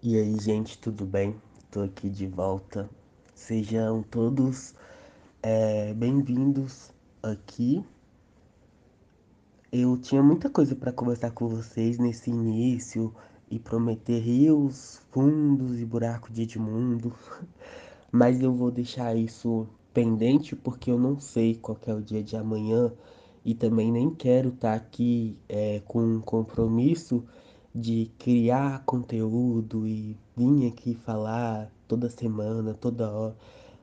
E aí, gente, tudo bem? Tô aqui de volta. Sejam todos é, bem-vindos aqui. Eu tinha muita coisa para conversar com vocês nesse início e prometer rios, fundos e buracos de Edmundo, mas eu vou deixar isso pendente porque eu não sei qual é o dia de amanhã e também nem quero estar tá aqui é, com um compromisso de criar conteúdo e vir aqui falar toda semana, toda hora.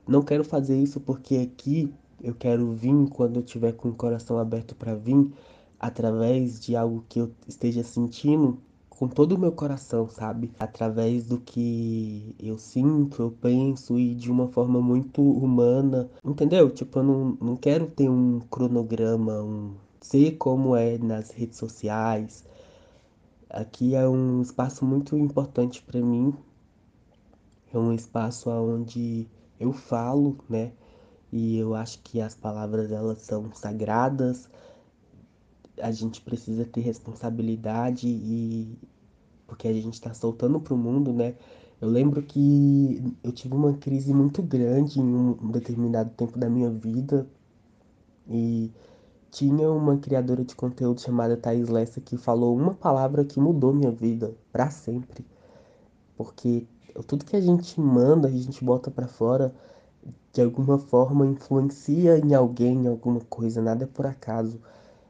Não quero fazer isso porque aqui eu quero vir quando eu tiver com o coração aberto para vir, através de algo que eu esteja sentindo com todo o meu coração, sabe? Através do que eu sinto, eu penso e de uma forma muito humana, entendeu? Tipo, eu não, não quero ter um cronograma, um ser como é nas redes sociais, Aqui é um espaço muito importante para mim. É um espaço onde eu falo, né? E eu acho que as palavras elas são sagradas. A gente precisa ter responsabilidade e porque a gente está soltando para o mundo, né? Eu lembro que eu tive uma crise muito grande em um determinado tempo da minha vida e tinha uma criadora de conteúdo chamada Thais Lessa que falou uma palavra que mudou minha vida para sempre. Porque tudo que a gente manda, a gente bota para fora, de alguma forma influencia em alguém, em alguma coisa, nada é por acaso.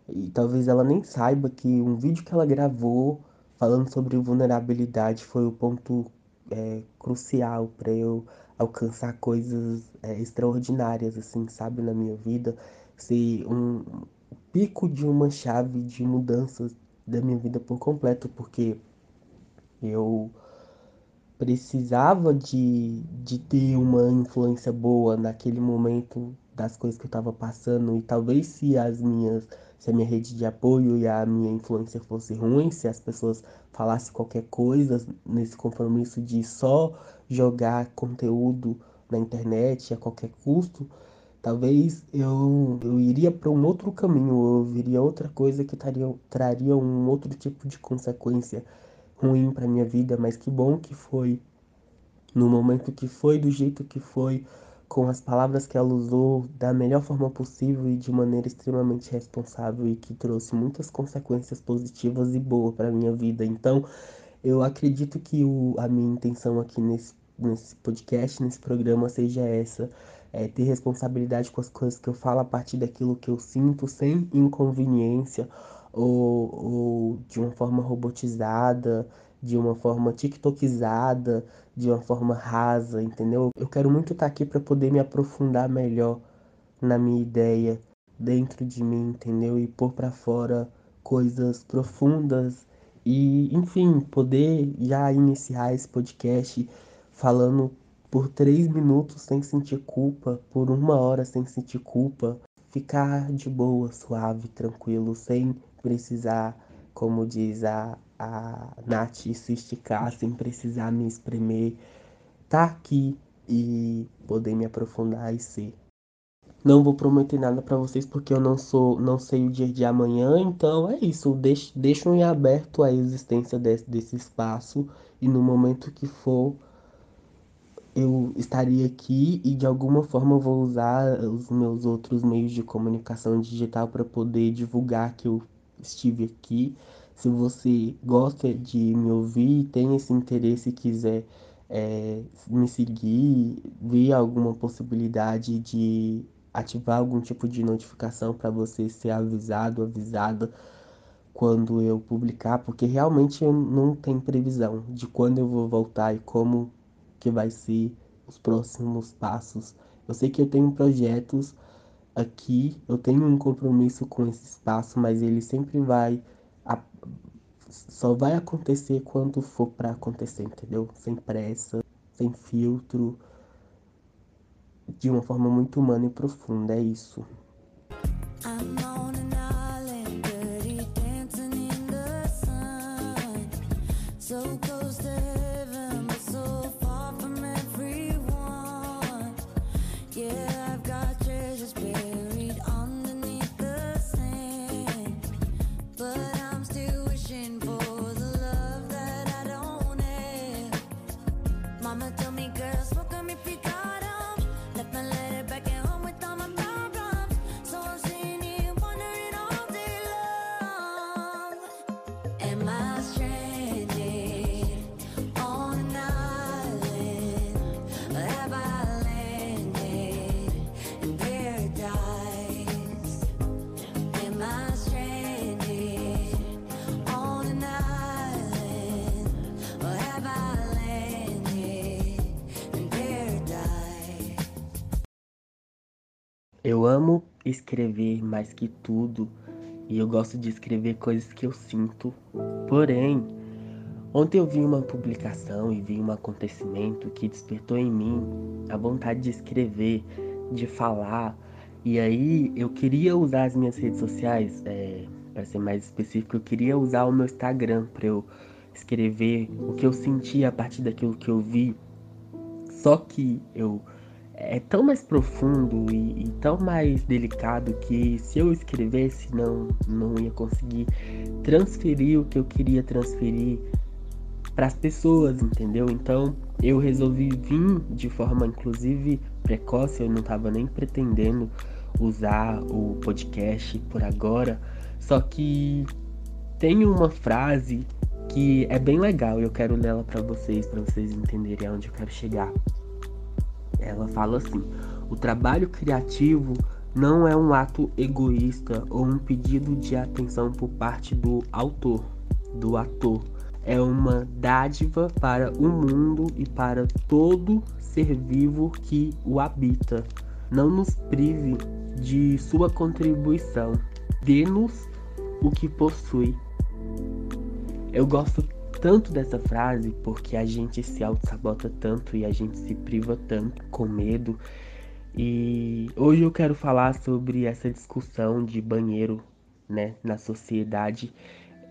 E talvez ela nem saiba que um vídeo que ela gravou falando sobre vulnerabilidade foi o ponto é, crucial para eu alcançar coisas é, extraordinárias, assim, sabe, na minha vida. Ser um, pico de uma chave de mudança da minha vida por completo, porque eu precisava de, de ter uma influência boa naquele momento das coisas que eu estava passando e talvez se as minhas se a minha rede de apoio e a minha influência fosse ruim, se as pessoas falassem qualquer coisa nesse compromisso de só jogar conteúdo na internet a qualquer custo, Talvez eu, eu iria para um outro caminho, eu viria outra coisa que taria, traria um outro tipo de consequência ruim para minha vida, mas que bom que foi no momento que foi, do jeito que foi, com as palavras que ela usou da melhor forma possível e de maneira extremamente responsável e que trouxe muitas consequências positivas e boas para minha vida. Então, eu acredito que o, a minha intenção aqui nesse, nesse podcast, nesse programa, seja essa é, ter responsabilidade com as coisas que eu falo a partir daquilo que eu sinto, sem inconveniência ou, ou de uma forma robotizada, de uma forma tiktokizada, de uma forma rasa, entendeu? Eu quero muito estar aqui para poder me aprofundar melhor na minha ideia dentro de mim, entendeu? E pôr para fora coisas profundas e, enfim, poder já iniciar esse podcast falando por três minutos sem sentir culpa, por uma hora sem sentir culpa, ficar de boa, suave, tranquilo, sem precisar, como diz a, a Nath, se esticar, sem precisar me espremer, tá aqui e poder me aprofundar e ser. Não vou prometer nada para vocês porque eu não sou, não sei o dia de amanhã, então é isso. Deixo, deixo em aberto a existência desse, desse espaço e no momento que for eu estaria aqui e de alguma forma vou usar os meus outros meios de comunicação digital para poder divulgar que eu estive aqui. Se você gosta de me ouvir, tem esse interesse e quiser é, me seguir, ver alguma possibilidade de ativar algum tipo de notificação para você ser avisado, avisada quando eu publicar, porque realmente eu não tenho previsão de quando eu vou voltar e como que vai ser os próximos passos. Eu sei que eu tenho projetos aqui, eu tenho um compromisso com esse espaço, mas ele sempre vai a, só vai acontecer quando for para acontecer, entendeu? Sem pressa, sem filtro, de uma forma muito humana e profunda, é isso. So close to Eu amo escrever mais que tudo e eu gosto de escrever coisas que eu sinto. Porém, ontem eu vi uma publicação e vi um acontecimento que despertou em mim a vontade de escrever, de falar. E aí eu queria usar as minhas redes sociais, é, para ser mais específico, eu queria usar o meu Instagram para eu escrever o que eu senti a partir daquilo que eu vi. Só que eu é tão mais profundo e, e, tão mais delicado que se eu escrevesse não não ia conseguir transferir o que eu queria transferir para as pessoas, entendeu? Então eu resolvi vir de forma inclusive precoce, eu não estava nem pretendendo usar o podcast por agora, só que tem uma frase que é bem legal eu quero ler ela para vocês, para vocês entenderem aonde eu quero chegar. Ela fala assim: o trabalho criativo não é um ato egoísta ou um pedido de atenção por parte do autor, do ator. É uma dádiva para o mundo e para todo ser vivo que o habita. Não nos prive de sua contribuição. Dê-nos o que possui. Eu gosto tanto dessa frase porque a gente se auto-sabota tanto e a gente se priva tanto com medo. E hoje eu quero falar sobre essa discussão de banheiro né, na sociedade.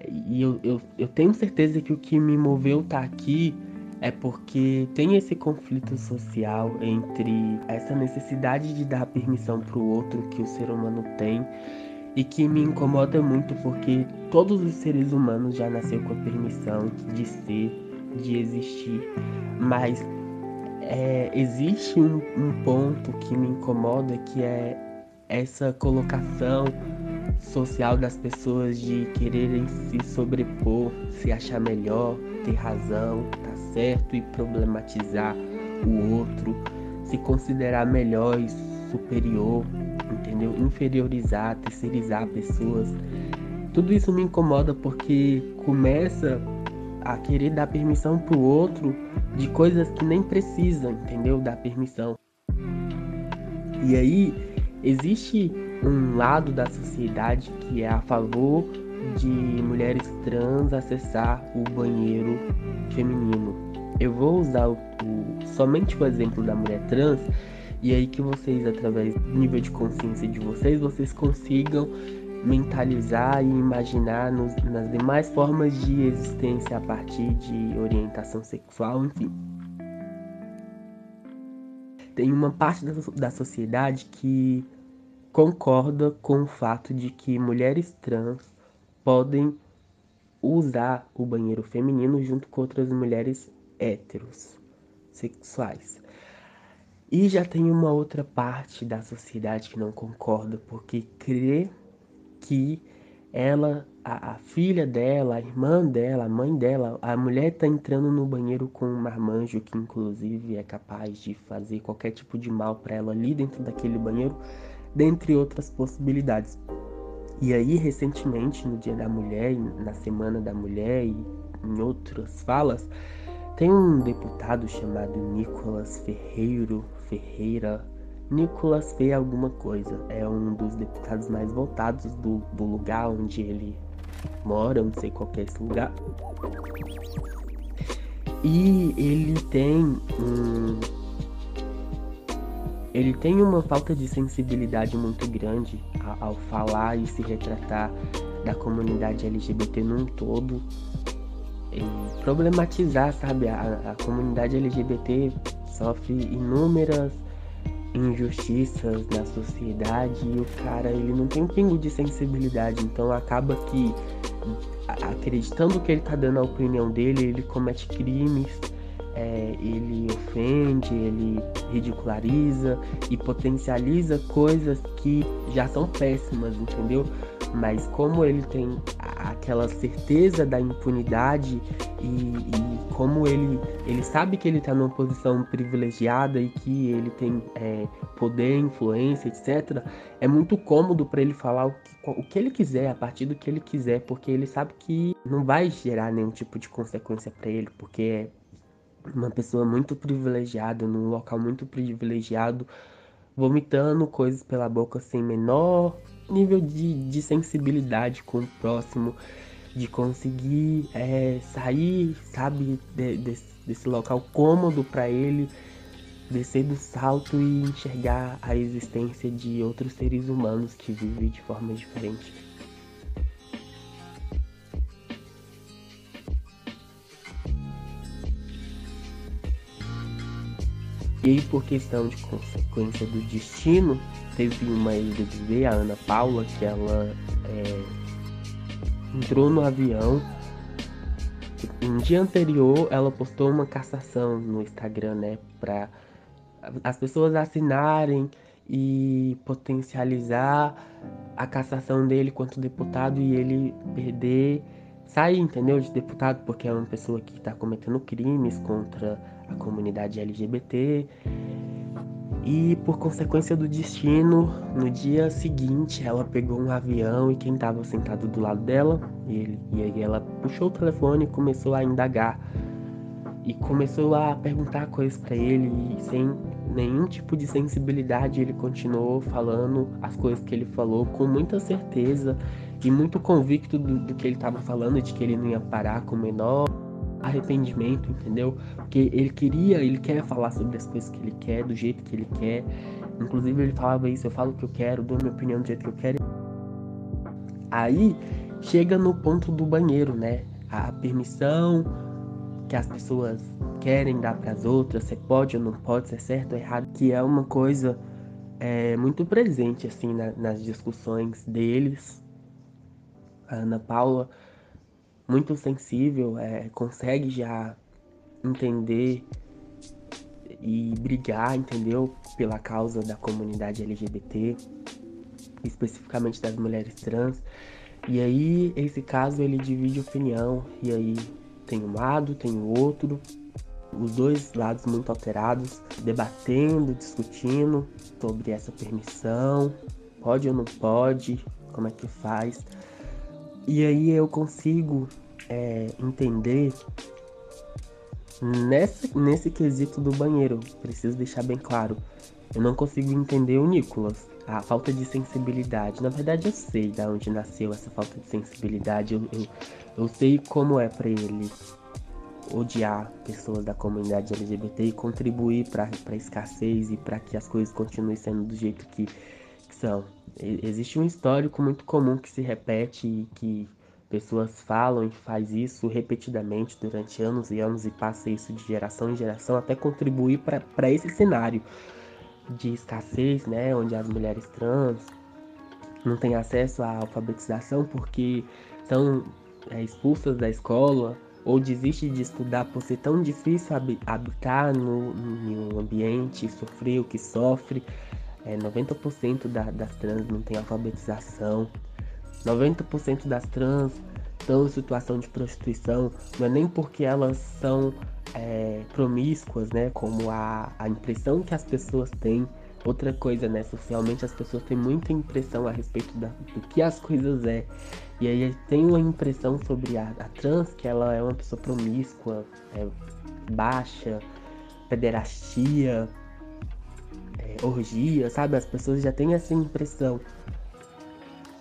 E eu, eu, eu tenho certeza que o que me moveu tá aqui é porque tem esse conflito social entre essa necessidade de dar permissão para o outro que o ser humano tem e que me incomoda muito porque todos os seres humanos já nasceram com a permissão de ser, de existir, mas é, existe um, um ponto que me incomoda que é essa colocação social das pessoas de quererem se sobrepor, se achar melhor, ter razão, tá certo e problematizar o outro, se considerar melhor e superior entendeu? Inferiorizar, terceirizar pessoas. Tudo isso me incomoda porque começa a querer dar permissão pro outro de coisas que nem precisa, entendeu? Dar permissão. E aí existe um lado da sociedade que é a favor de mulheres trans acessar o banheiro feminino. Eu vou usar o, o, somente o exemplo da mulher trans e aí que vocês, através do nível de consciência de vocês, vocês consigam mentalizar e imaginar nos, nas demais formas de existência a partir de orientação sexual, enfim. Tem uma parte da, da sociedade que concorda com o fato de que mulheres trans podem usar o banheiro feminino junto com outras mulheres héteros sexuais. E já tem uma outra parte da sociedade que não concorda, porque crê que ela, a, a, filha dela, a irmã dela, a mãe dela, a mulher tá entrando no banheiro com um marmanjo que inclusive é capaz de fazer qualquer tipo de mal para ela ali dentro daquele banheiro, dentre outras possibilidades. E aí, recentemente, no Dia da Mulher, na Semana da Mulher e em outras falas, tem um deputado chamado Nicolas Ferreiro, Ferreira, Nicolas F. alguma coisa. É um dos deputados mais votados do, do lugar onde ele mora, não sei qual é esse lugar. E ele tem um. Ele tem uma falta de sensibilidade muito grande ao falar e se retratar da comunidade LGBT num todo problematizar, sabe? A, a comunidade LGBT sofre inúmeras injustiças na sociedade e o cara ele não tem um pingo de sensibilidade, então acaba que acreditando que ele tá dando a opinião dele, ele comete crimes, é, ele ofende, ele ridiculariza e potencializa coisas que já são péssimas, entendeu? Mas como ele tem aquela certeza da impunidade e, e, como ele, ele sabe que ele está numa posição privilegiada e que ele tem é, poder, influência, etc., é muito cômodo para ele falar o que, o que ele quiser, a partir do que ele quiser, porque ele sabe que não vai gerar nenhum tipo de consequência para ele, porque é uma pessoa muito privilegiada, num local muito privilegiado, vomitando coisas pela boca sem menor nível de, de sensibilidade com o próximo, de conseguir é, sair, sabe, de, de, desse local cômodo para ele, descer do salto e enxergar a existência de outros seres humanos que vivem de forma diferente. E por questão de consequência do destino, teve uma ex-BBB, a Ana Paula, que ela é, entrou no avião. Um dia anterior, ela postou uma cassação no Instagram, né, para as pessoas assinarem e potencializar a cassação dele quanto deputado e ele perder, sair, entendeu, de deputado, porque é uma pessoa que está cometendo crimes contra a comunidade LGBT. E por consequência do destino, no dia seguinte ela pegou um avião e quem estava sentado do lado dela, ele, e aí ela puxou o telefone e começou a indagar. E começou a perguntar coisas para ele e sem nenhum tipo de sensibilidade ele continuou falando as coisas que ele falou com muita certeza e muito convicto do, do que ele estava falando, de que ele não ia parar com o menor arrependimento, entendeu? Porque ele queria, ele quer falar sobre as coisas que ele quer, do jeito que ele quer. Inclusive ele falava isso, eu falo o que eu quero, dou minha opinião do jeito que eu quero. Aí chega no ponto do banheiro, né? A permissão que as pessoas querem dar para as outras, se pode ou não pode, se é certo ou errado, que é uma coisa é, muito presente assim na, nas discussões deles. A Ana Paula muito sensível, é, consegue já entender e brigar, entendeu? Pela causa da comunidade LGBT, especificamente das mulheres trans. E aí, esse caso ele divide opinião, e aí tem um lado, tem o outro, os dois lados muito alterados, debatendo, discutindo sobre essa permissão, pode ou não pode, como é que faz. E aí eu consigo é, entender nesse, nesse quesito do banheiro. Preciso deixar bem claro. Eu não consigo entender o Nicolas. A falta de sensibilidade. Na verdade, eu sei de onde nasceu essa falta de sensibilidade. Eu, eu, eu sei como é para ele odiar pessoas da comunidade LGBT e contribuir para a escassez e para que as coisas continuem sendo do jeito que, que são. Existe um histórico muito comum que se repete e que pessoas falam e faz isso repetidamente durante anos e anos e passa isso de geração em geração até contribuir para esse cenário de escassez, né, onde as mulheres trans não têm acesso à alfabetização porque são é, expulsas da escola ou desistem de estudar por ser tão difícil habitar no, um ambiente, sofrer o que sofre. É, 90% da, das trans não tem alfabetização. 90% das trans estão em situação de prostituição, não é nem porque elas são é, promíscuas, né? Como a, a impressão que as pessoas têm. Outra coisa, né? Socialmente as pessoas têm muita impressão a respeito da, do que as coisas é. E aí tem uma impressão sobre a, a trans que ela é uma pessoa promíscua, é, baixa, pederastia, orgia, sabe? As pessoas já têm essa impressão.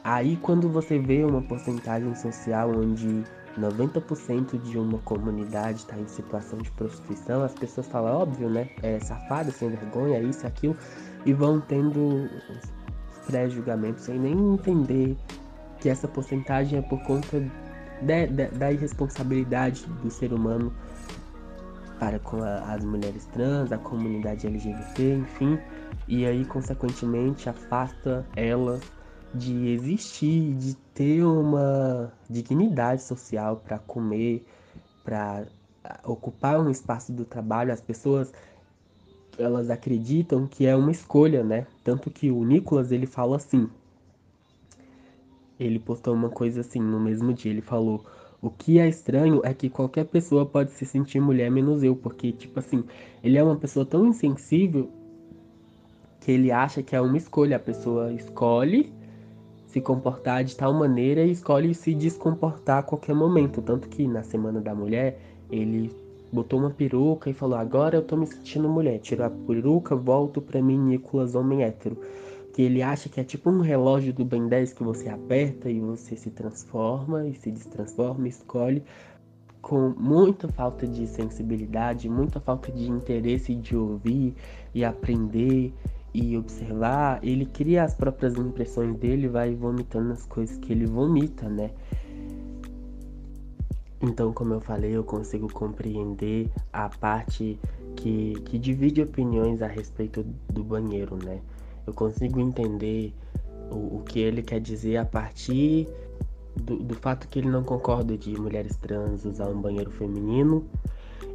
Aí quando você vê uma porcentagem social onde 90% de uma comunidade está em situação de prostituição, as pessoas falam, óbvio, né? É safado, sem vergonha, isso, aquilo, e vão tendo pré-julgamentos sem nem entender que essa porcentagem é por conta de, de, da irresponsabilidade do ser humano para com a, as mulheres trans, a comunidade LGBT, enfim, e aí, consequentemente, afasta elas de existir, de ter uma dignidade social para comer, para ocupar um espaço do trabalho, as pessoas elas acreditam que é uma escolha, né? Tanto que o Nicolas ele fala assim. Ele postou uma coisa assim no mesmo dia, ele falou: "O que é estranho é que qualquer pessoa pode se sentir mulher menos eu, porque tipo assim, ele é uma pessoa tão insensível que ele acha que é uma escolha, a pessoa escolhe se comportar de tal maneira e escolhe se descomportar a qualquer momento. Tanto que na Semana da Mulher ele botou uma peruca e falou: Agora eu tô me sentindo mulher. Tirou a peruca, volto pra mim, Nicolas, homem hétero. Que ele acha que é tipo um relógio do Ben 10 que você aperta e você se transforma e se destransforma, escolhe. Com muita falta de sensibilidade, muita falta de interesse de ouvir e aprender e observar, ele cria as próprias impressões dele, vai vomitando as coisas que ele vomita, né? Então, como eu falei, eu consigo compreender a parte que, que divide opiniões a respeito do banheiro, né? Eu consigo entender o, o que ele quer dizer a partir do, do fato que ele não concorda de mulheres trans usar um banheiro feminino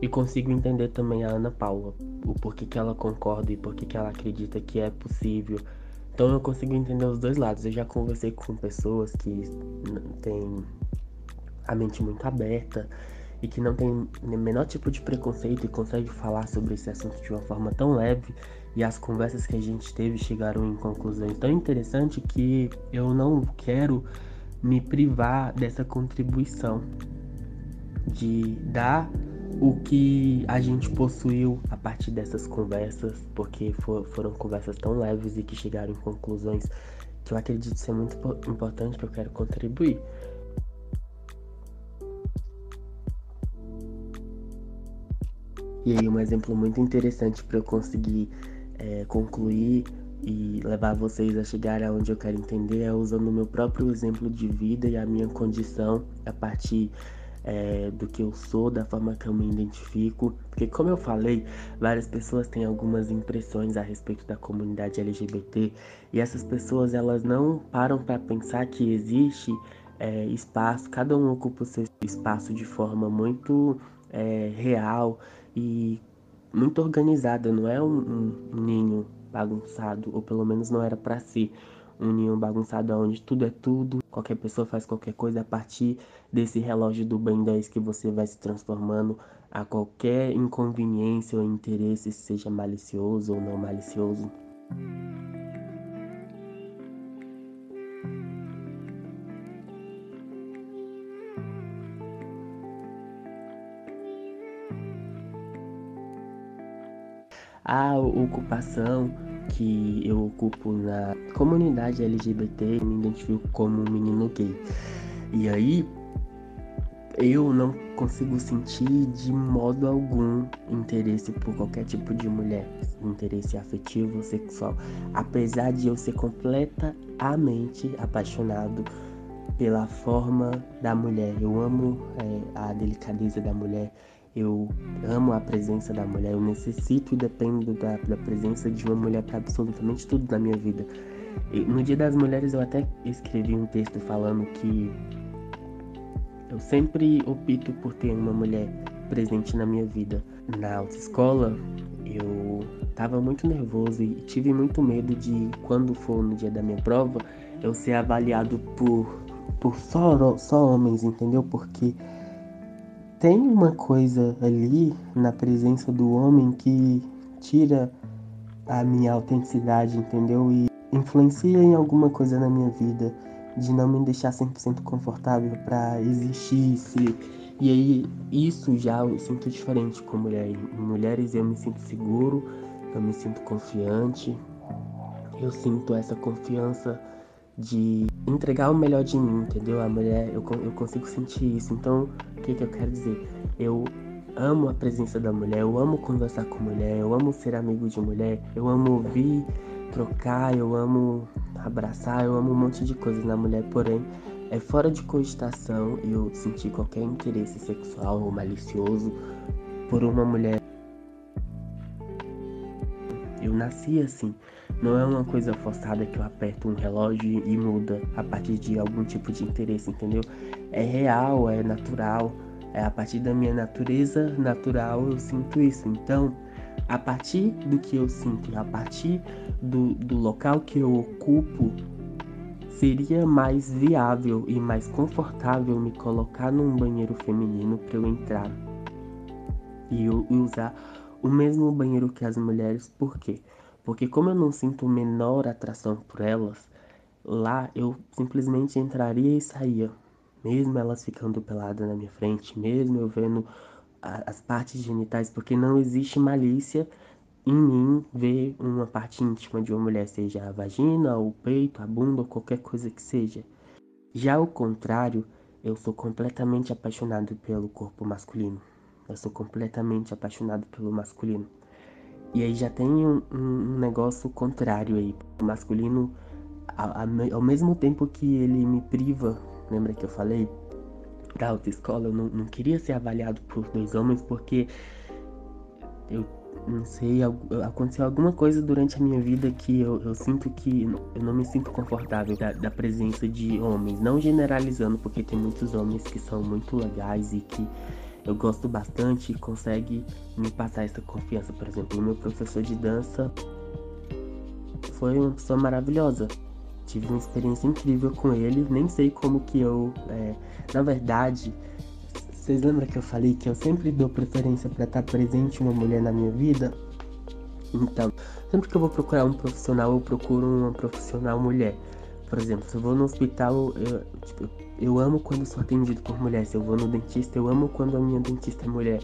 e consigo entender também a Ana Paula, o porquê que ela concorda e porquê que ela acredita que é possível. Então eu consigo entender os dois lados. Eu já conversei com pessoas que têm a mente muito aberta e que não tem menor tipo de preconceito e consegue falar sobre esse assunto de uma forma tão leve e as conversas que a gente teve chegaram em conclusões tão interessantes que eu não quero me privar dessa contribuição de dar o que a gente possuiu a partir dessas conversas, porque for, foram conversas tão leves e que chegaram em conclusões que eu acredito ser muito importante que eu quero contribuir. E aí, um exemplo muito interessante para eu conseguir é, concluir e levar vocês a chegar aonde eu quero entender é usando o meu próprio exemplo de vida e a minha condição a partir é, do que eu sou, da forma que eu me identifico. Porque, como eu falei, várias pessoas têm algumas impressões a respeito da comunidade LGBT e essas pessoas elas não param para pensar que existe é, espaço, cada um ocupa o seu espaço de forma muito é, real e muito organizada, não é um, um ninho bagunçado, ou pelo menos não era para si um ninho bagunçado onde tudo é tudo, qualquer pessoa faz qualquer coisa a partir desse relógio do Ben 10 que você vai se transformando a qualquer inconveniência ou interesse, seja malicioso ou não malicioso. a ocupação que eu ocupo na comunidade LGBT, me identifico como um menino gay. E aí eu não consigo sentir de modo algum interesse por qualquer tipo de mulher, interesse afetivo, sexual, apesar de eu ser completamente apaixonado pela forma da mulher. Eu amo é, a delicadeza da mulher, eu amo a presença da mulher, eu necessito e dependo da, da presença de uma mulher para absolutamente tudo na minha vida. E no Dia das Mulheres eu até escrevi um texto falando que eu sempre opto por ter uma mulher presente na minha vida. Na autoescola, eu estava muito nervoso e tive muito medo de, quando for no dia da minha prova, eu ser avaliado por, por só, só homens, entendeu? Porque tem uma coisa ali na presença do homem que tira a minha autenticidade, entendeu? E influencia em alguma coisa na minha vida, de não me deixar 100% confortável para existir. Se... E aí, isso já eu sinto diferente com mulher. Em mulheres eu me sinto seguro, eu me sinto confiante, eu sinto essa confiança de entregar o melhor de mim, entendeu? A mulher, eu, eu consigo sentir isso. Então, o que, que eu quero dizer? Eu amo a presença da mulher, eu amo conversar com mulher, eu amo ser amigo de mulher, eu amo ouvir, trocar, eu amo abraçar, eu amo um monte de coisas na mulher, porém, é fora de cogitação eu sentir qualquer interesse sexual ou malicioso por uma mulher. Eu nasci assim. Não é uma coisa forçada que eu aperto um relógio e muda a partir de algum tipo de interesse, entendeu? É real, é natural. É a partir da minha natureza natural eu sinto isso. Então, a partir do que eu sinto, a partir do, do local que eu ocupo, seria mais viável e mais confortável me colocar num banheiro feminino para eu entrar e eu usar o mesmo banheiro que as mulheres, por quê? Porque como eu não sinto menor atração por elas, lá eu simplesmente entraria e saía. Mesmo elas ficando peladas na minha frente, mesmo eu vendo as partes genitais, porque não existe malícia em mim ver uma parte íntima de uma mulher, seja a vagina, o peito, a bunda ou qualquer coisa que seja. Já ao contrário, eu sou completamente apaixonado pelo corpo masculino. Eu sou completamente apaixonado pelo masculino. E aí já tem um, um negócio contrário aí. O masculino, ao mesmo tempo que ele me priva, lembra que eu falei? Da autoescola, eu não, não queria ser avaliado por dois homens porque eu não sei, aconteceu alguma coisa durante a minha vida que eu, eu sinto que eu não me sinto confortável da, da, presença de homens. Não generalizando, porque tem muitos homens que são muito legais e que eu gosto bastante e consegue me passar essa confiança. Por exemplo, o meu professor de dança foi uma pessoa maravilhosa. Tive uma experiência incrível com ele. Nem sei como que eu. É, na verdade, vocês lembram que eu falei que eu sempre dou preferência para estar presente uma mulher na minha vida? Então, sempre que eu vou procurar um profissional, eu procuro uma profissional mulher. Por exemplo, se eu vou no hospital, eu, tipo, eu amo quando sou atendido por mulher. Se eu vou no dentista, eu amo quando a minha dentista é mulher.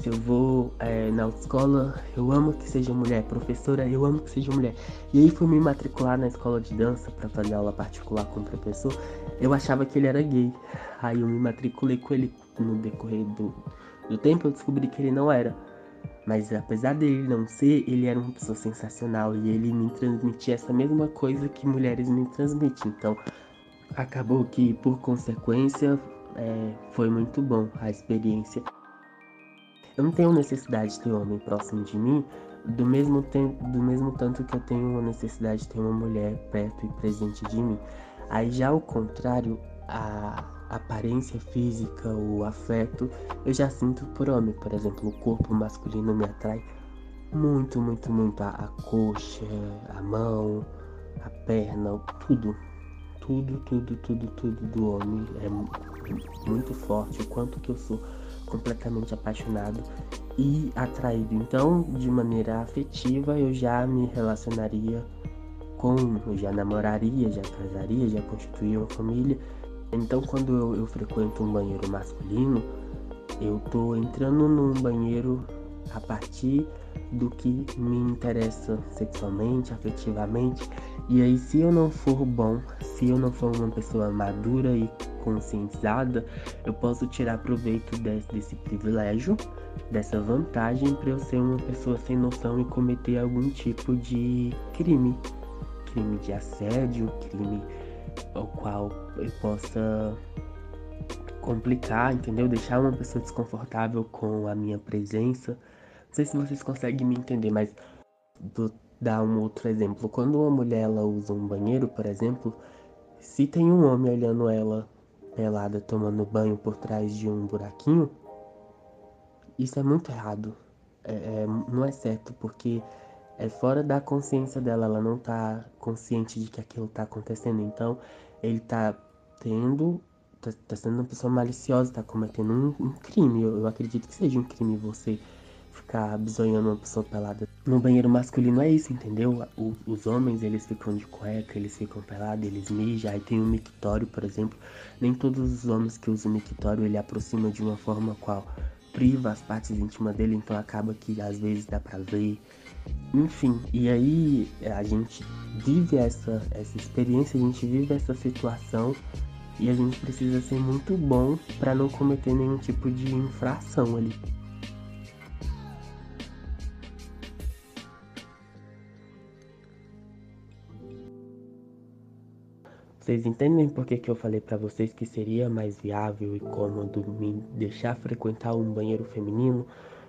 Se eu vou é, na escola, eu amo que seja mulher. Professora, eu amo que seja mulher. E aí fui me matricular na escola de dança para fazer aula particular com o professor. Eu achava que ele era gay. Aí eu me matriculei com ele no decorrer do, do tempo eu descobri que ele não era. Mas apesar dele não ser, ele era uma pessoa sensacional e ele me transmitia essa mesma coisa que mulheres me transmitem. Então acabou que por consequência é, foi muito bom a experiência. Eu não tenho necessidade de ter um homem próximo de mim, do mesmo, do mesmo tanto que eu tenho necessidade de ter uma mulher perto e presente de mim. Aí já ao contrário, a aparência física, o afeto, eu já sinto por homem. Por exemplo, o corpo masculino me atrai muito, muito, muito. A, a coxa, a mão, a perna, tudo. Tudo, tudo, tudo, tudo do homem é muito forte. O quanto que eu sou completamente apaixonado e atraído. Então, de maneira afetiva, eu já me relacionaria com, eu já namoraria, já casaria, já constituiria uma família então, quando eu, eu frequento um banheiro masculino, eu tô entrando num banheiro a partir do que me interessa sexualmente, afetivamente. E aí, se eu não for bom, se eu não for uma pessoa madura e conscientizada, eu posso tirar proveito desse, desse privilégio, dessa vantagem, para eu ser uma pessoa sem noção e cometer algum tipo de crime. Crime de assédio, crime ao qual eu possa complicar, entendeu? Deixar uma pessoa desconfortável com a minha presença. Não sei se vocês conseguem me entender, mas vou dar um outro exemplo. Quando uma mulher ela usa um banheiro, por exemplo, se tem um homem olhando ela pelada tomando banho por trás de um buraquinho, isso é muito errado. É, é, não é certo, porque é fora da consciência dela, ela não tá consciente de que aquilo tá acontecendo. Então, ele tá tendo, tá, tá sendo uma pessoa maliciosa, tá cometendo um, um crime. Eu, eu, acredito que seja um crime você ficar bisoiando uma pessoa pelada. No banheiro masculino é isso, entendeu? O, os homens, eles ficam de cueca, eles ficam pelados, eles mijam. Aí tem um mictório, por exemplo. Nem todos os homens que usam mictório, ele aproxima de uma forma qual priva as partes íntimas dele, então acaba que às vezes dá pra ver enfim, e aí a gente vive essa, essa experiência, a gente vive essa situação e a gente precisa ser muito bom para não cometer nenhum tipo de infração ali. Vocês entendem por que, que eu falei para vocês que seria mais viável e cômodo me deixar frequentar um banheiro feminino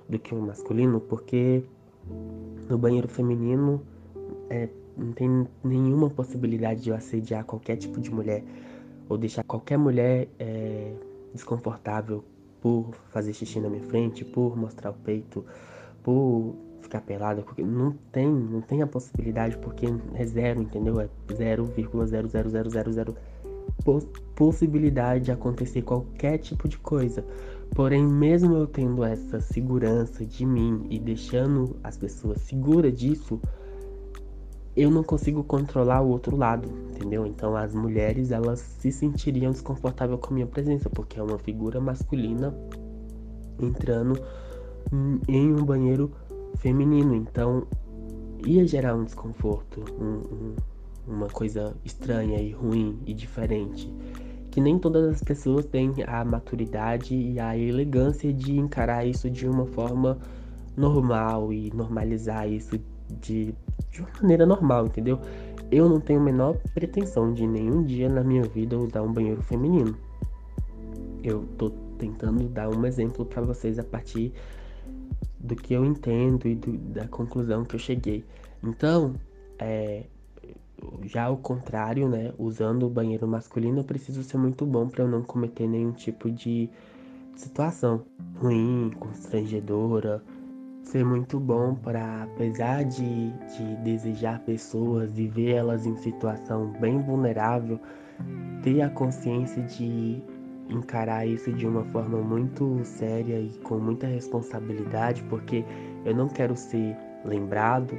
do que um masculino? Porque no banheiro feminino é, não tem nenhuma possibilidade de eu assediar qualquer tipo de mulher ou deixar qualquer mulher é, desconfortável por fazer xixi na minha frente, por mostrar o peito, por ficar pelada, porque não tem, não tem a possibilidade porque é zero, entendeu? É 0,00000 possibilidade de acontecer qualquer tipo de coisa. Porém, mesmo eu tendo essa segurança de mim e deixando as pessoas seguras disso, eu não consigo controlar o outro lado, entendeu? Então as mulheres elas se sentiriam desconfortáveis com a minha presença, porque é uma figura masculina entrando em um banheiro feminino. Então ia gerar um desconforto, um, um, uma coisa estranha e ruim e diferente. Que nem todas as pessoas têm a maturidade e a elegância de encarar isso de uma forma normal e normalizar isso de, de uma maneira normal, entendeu? Eu não tenho a menor pretensão de nenhum dia na minha vida usar um banheiro feminino. Eu tô tentando dar um exemplo para vocês a partir do que eu entendo e do, da conclusão que eu cheguei. Então, é, já ao contrário, né, usando o banheiro masculino, eu preciso ser muito bom para eu não cometer nenhum tipo de situação ruim, constrangedora. Ser muito bom para, apesar de, de desejar pessoas e ver elas em situação bem vulnerável, ter a consciência de encarar isso de uma forma muito séria e com muita responsabilidade, porque eu não quero ser lembrado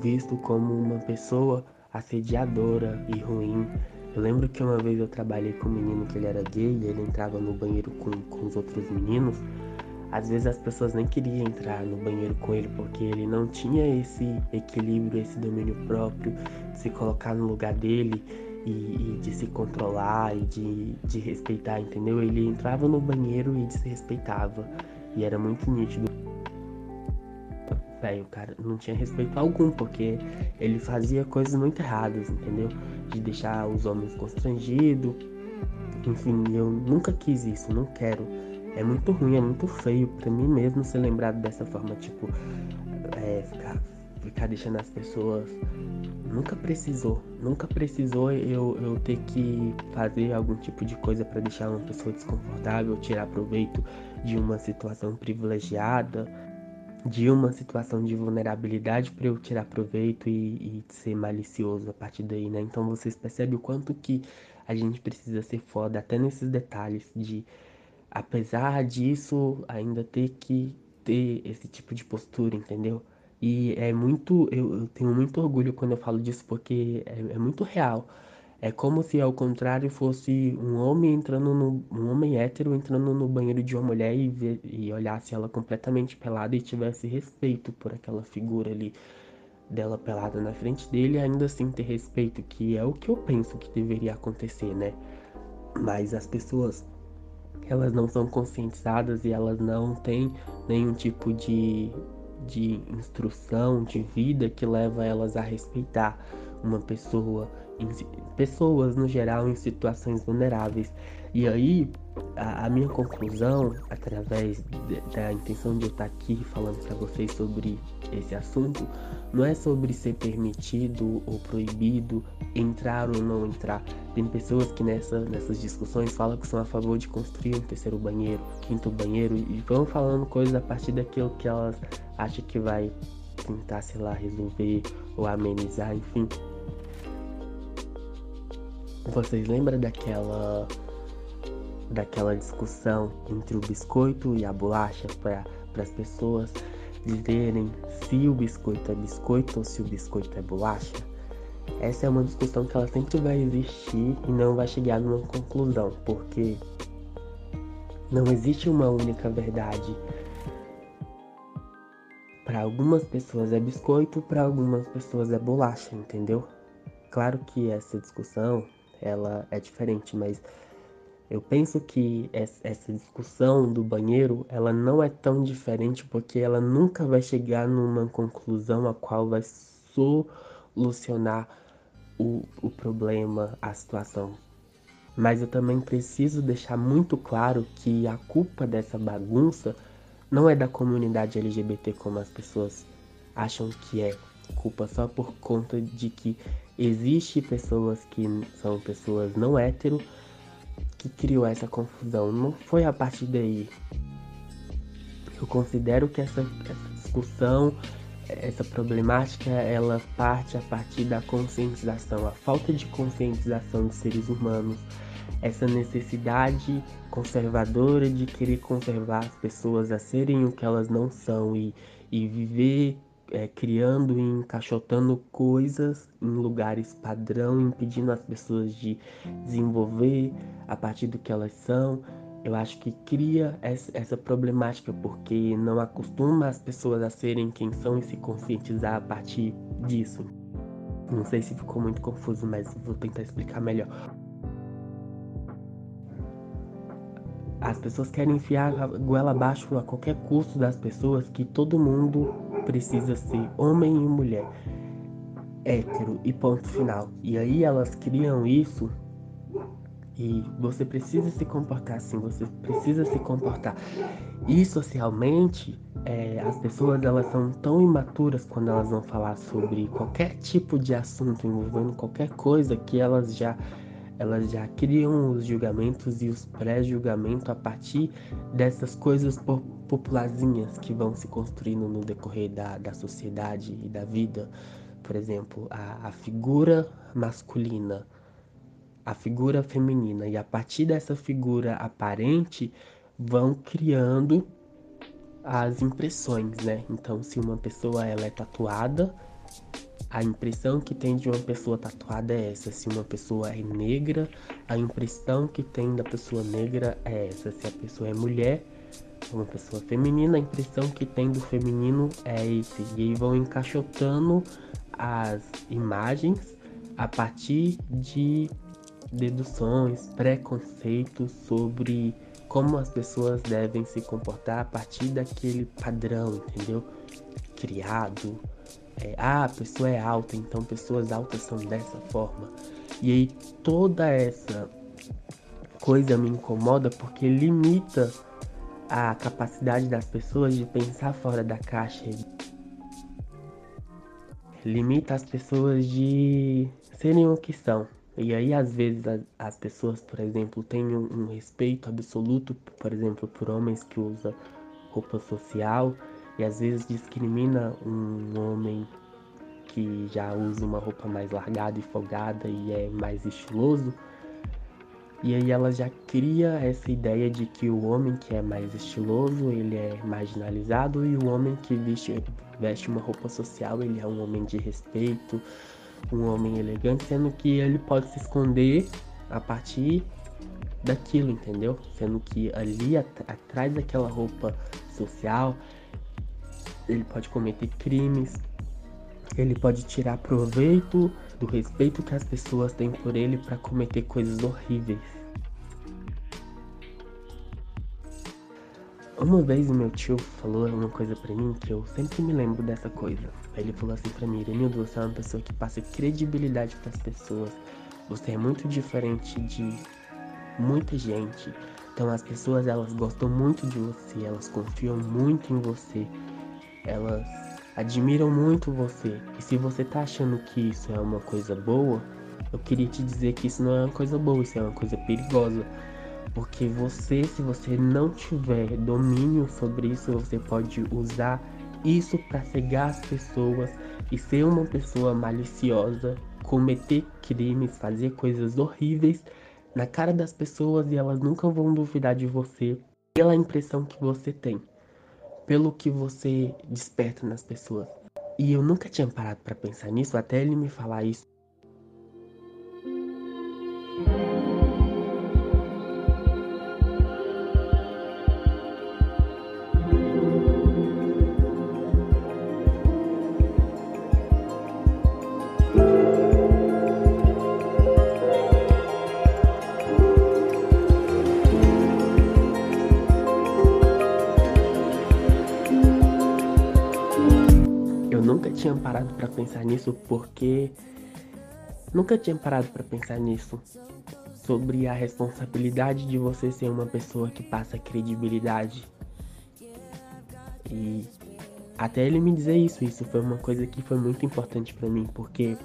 visto como uma pessoa assediadora e ruim. Eu lembro que uma vez eu trabalhei com um menino que ele era gay e ele entrava no banheiro com, com os outros meninos. Às vezes as pessoas nem queriam entrar no banheiro com ele porque ele não tinha esse equilíbrio, esse domínio próprio, de se colocar no lugar dele e, e, de se controlar e de, de respeitar, entendeu? Ele entrava no banheiro e desrespeitava. E era muito nítido. Velho, o cara não tinha respeito algum, porque ele fazia coisas muito erradas, entendeu? De deixar os homens constrangidos. Enfim, eu nunca quis isso, não quero. É muito ruim, é muito feio para mim mesmo ser lembrado dessa forma, tipo, é, ficar, ficar deixando as pessoas nunca precisou, nunca precisou eu, eu ter que fazer algum tipo de coisa para deixar uma pessoa desconfortável, tirar proveito de uma situação privilegiada, de uma situação de vulnerabilidade para eu tirar proveito e, e ser malicioso a partir daí, né? Então vocês percebem o quanto que a gente precisa ser foda até nesses detalhes de apesar disso ainda ter que ter esse tipo de postura, entendeu? E é muito. Eu, eu tenho muito orgulho quando eu falo disso, porque é, é, muito real. É como se ao contrário fosse um homem entrando no. um homem hétero entrando no banheiro de uma mulher e, ver, e olhasse ela completamente pelada e tivesse respeito por aquela figura ali dela pelada na frente dele, ainda assim ter respeito, que é o que eu penso que deveria acontecer, né? Mas as pessoas elas não são conscientizadas e elas não têm nenhum tipo de de instrução, de vida que leva elas a respeitar uma pessoa, pessoas no geral em situações vulneráveis. E aí, a, a minha conclusão, através de, da intenção de eu estar aqui falando para vocês sobre esse assunto, não é sobre ser permitido ou proibido entrar ou não entrar. Tem pessoas que nessa, nessas discussões falam que são a favor de construir um terceiro banheiro, quinto banheiro, e vão falando coisas a partir daquilo que elas acham que vai tentar, sei lá, resolver ou amenizar, enfim. Vocês lembram daquela daquela discussão entre o biscoito e a bolacha para as pessoas dizerem se o biscoito é biscoito ou se o biscoito é bolacha? Essa é uma discussão que ela sempre vai existir e não vai chegar numa conclusão, porque não existe uma única verdade. Para algumas pessoas é biscoito, para algumas pessoas é bolacha, entendeu? Claro que essa discussão ela é diferente, mas eu penso que essa discussão do banheiro, ela não é tão diferente porque ela nunca vai chegar numa conclusão a qual vai solucionar o, o problema, a situação. Mas eu também preciso deixar muito claro que a culpa dessa bagunça não é da comunidade LGBT como as pessoas acham que é. Culpa só por conta de que existe pessoas que são pessoas não hétero que criou essa confusão. Não foi a partir daí. Eu considero que essa, essa discussão, essa problemática, ela parte a partir da conscientização, a falta de conscientização de seres humanos, essa necessidade conservadora de querer conservar as pessoas a serem o que elas não são e, e viver é, criando e encaixotando coisas em lugares padrão, impedindo as pessoas de desenvolver a partir do que elas são eu acho que cria essa problemática porque não acostuma as pessoas a serem quem são e se conscientizar a partir disso. Não sei se ficou muito confuso, mas vou tentar explicar melhor. As pessoas querem enfiar a goela abaixo a qualquer custo das pessoas que todo mundo precisa ser homem e mulher, hétero e ponto final. E aí elas criam isso e você precisa se comportar assim, você precisa se comportar. E socialmente, é, as pessoas elas são tão imaturas quando elas vão falar sobre qualquer tipo de assunto envolvendo qualquer coisa que elas já elas já criam os julgamentos e os pré-julgamentos a partir dessas coisas popularzinhas que vão se construindo no decorrer da, da sociedade e da vida. Por exemplo, a, a figura masculina a figura feminina e a partir dessa figura aparente vão criando as impressões, né? Então, se uma pessoa ela é tatuada, a impressão que tem de uma pessoa tatuada é essa. Se uma pessoa é negra, a impressão que tem da pessoa negra é essa. Se a pessoa é mulher, uma pessoa feminina, a impressão que tem do feminino é esse. E aí vão encaixotando as imagens a partir de deduções, preconceitos sobre como as pessoas devem se comportar a partir daquele padrão, entendeu? Criado. É, ah, a pessoa é alta, então pessoas altas são dessa forma. E aí toda essa coisa me incomoda porque limita a capacidade das pessoas de pensar fora da caixa. Limita as pessoas de serem o que são. E aí, às vezes, as, as pessoas, por exemplo, têm um, respeito absoluto, por exemplo, por homens que usam roupa social e às vezes discrimina um homem que já usa uma roupa mais largada e folgada e é mais estiloso. E aí ela já cria essa ideia de que o homem que é mais estiloso, ele é marginalizado e o homem que veste, veste uma roupa social, ele é um homem de respeito, um homem elegante, sendo que ele pode se esconder a partir daquilo, entendeu? Sendo que ali at atrás daquela roupa social, ele pode cometer crimes, ele pode tirar proveito do respeito que as pessoas têm por ele para cometer coisas horríveis. Uma vez meu tio falou uma coisa para mim que eu sempre me lembro dessa coisa. Ele falou assim para mim, Irenildo, você é uma pessoa que passa credibilidade para as pessoas. Você é muito diferente de muita gente. Então as pessoas elas gostam muito de você, elas confiam muito em você. Elas admiram muito você. E se você tá achando que isso é uma coisa boa, eu queria te dizer que isso não é uma coisa boa, isso é uma coisa perigosa. Porque você, se você não tiver domínio sobre isso, você pode usar isso para cegar as pessoas e ser uma pessoa maliciosa, cometer crimes, fazer coisas horríveis na cara das pessoas e elas nunca vão duvidar de você pela impressão que você tem, pelo que você desperta nas pessoas. E eu nunca tinha parado para pensar nisso até ele me falar isso. Tinha parado para pensar nisso porque nunca tinha parado para pensar nisso sobre a responsabilidade de você ser uma pessoa que passa credibilidade. E até ele me dizer isso, isso foi uma coisa que foi muito importante para mim, porque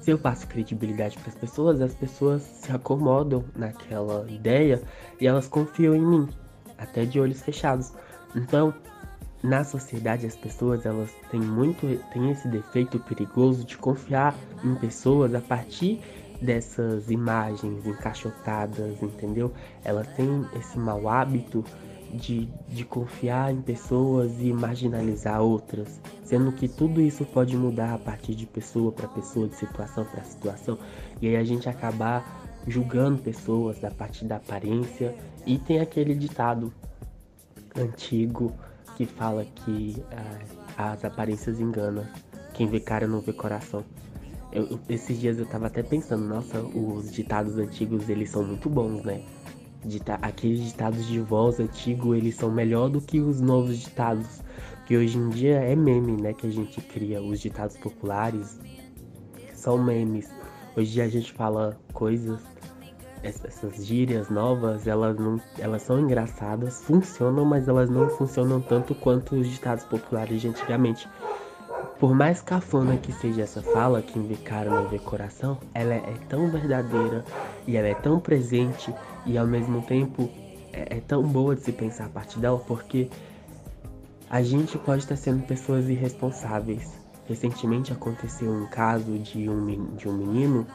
se eu passo credibilidade para as pessoas, as pessoas se acomodam naquela ideia e elas confiam em mim, até de olhos fechados. Então, na sociedade as pessoas elas têm muito têm esse defeito perigoso de confiar em pessoas a partir dessas imagens encaixotadas, entendeu? Elas têm esse mau hábito de, de confiar em pessoas e marginalizar outras, sendo que tudo isso pode mudar a partir de pessoa para pessoa, de situação para situação, e aí a gente acabar julgando pessoas a partir da aparência. E tem aquele ditado antigo que fala que ah, as aparências enganam. Quem vê cara não vê coração. Eu, esses dias eu tava até pensando, nossa, os ditados antigos eles são muito bons, né? Dita aqueles ditados de voz antigo, eles são melhor do que os novos ditados. Que hoje em dia é meme, né? Que a gente cria. Os ditados populares são memes. Hoje a gente fala coisas, essas gírias novas, elas, não, elas são engraçadas, funcionam, mas elas não funcionam tanto quanto os ditados populares de antigamente. Por mais cafona que seja essa fala, que vê cara não vê coração, ela é tão verdadeira e ela é tão presente e ao mesmo tempo é, é tão boa de se pensar a partir dela, porque a gente pode estar sendo pessoas irresponsáveis. Recentemente aconteceu um caso de um, de um menino,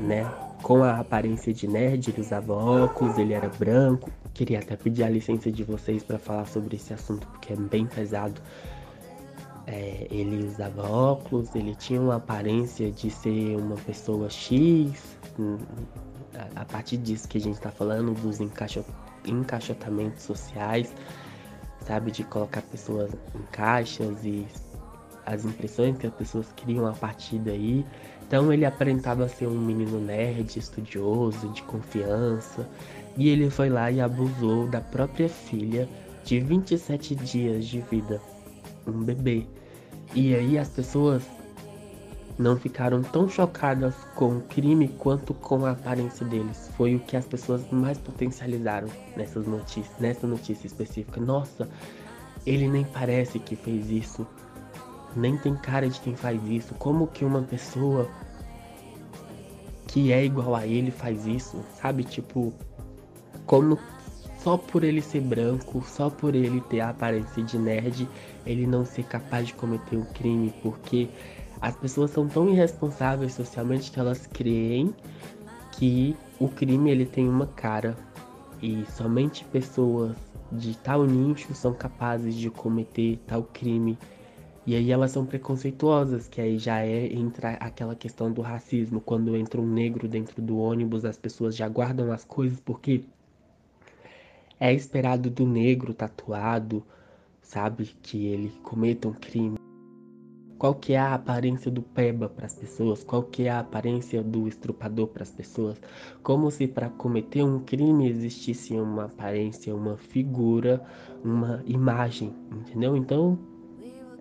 né, com a aparência de nerd, ele usava óculos, ele era branco. Queria até pedir a licença de vocês para falar sobre esse assunto, porque é bem pesado. É, ele usava óculos, ele tinha uma aparência de ser uma pessoa X. Hum, a partir disso que a gente está falando, dos encaixotamentos sociais, sabe? De colocar pessoas em caixas e as impressões que as pessoas criam a partir daí. Então ele aparentava ser um menino nerd, estudioso, de confiança. E ele foi lá e abusou da própria filha de 27 dias de vida um bebê. E aí as pessoas não ficaram tão chocadas com o crime quanto com a aparência deles. Foi o que as pessoas mais potencializaram nessas notícias, nessa notícia específica. Nossa, ele nem parece que fez isso. Nem tem cara de quem faz isso. Como que uma pessoa que é igual a ele faz isso? Sabe, tipo, como só por ele ser branco, só por ele ter a aparência de nerd, ele não ser capaz de cometer um crime, porque as pessoas são tão irresponsáveis socialmente que elas creem que o crime ele tem uma cara e somente pessoas de tal nicho são capazes de cometer tal crime. E aí elas são preconceituosas, que aí já é entra aquela questão do racismo, quando entra um negro dentro do ônibus, as pessoas já guardam as coisas porque é esperado do negro tatuado, sabe, que ele cometa um crime. Qual que é a aparência do peba para as pessoas? Qual que é a aparência do estrupador para as pessoas? Como se para cometer um crime existisse uma aparência, uma figura, uma imagem, entendeu? Então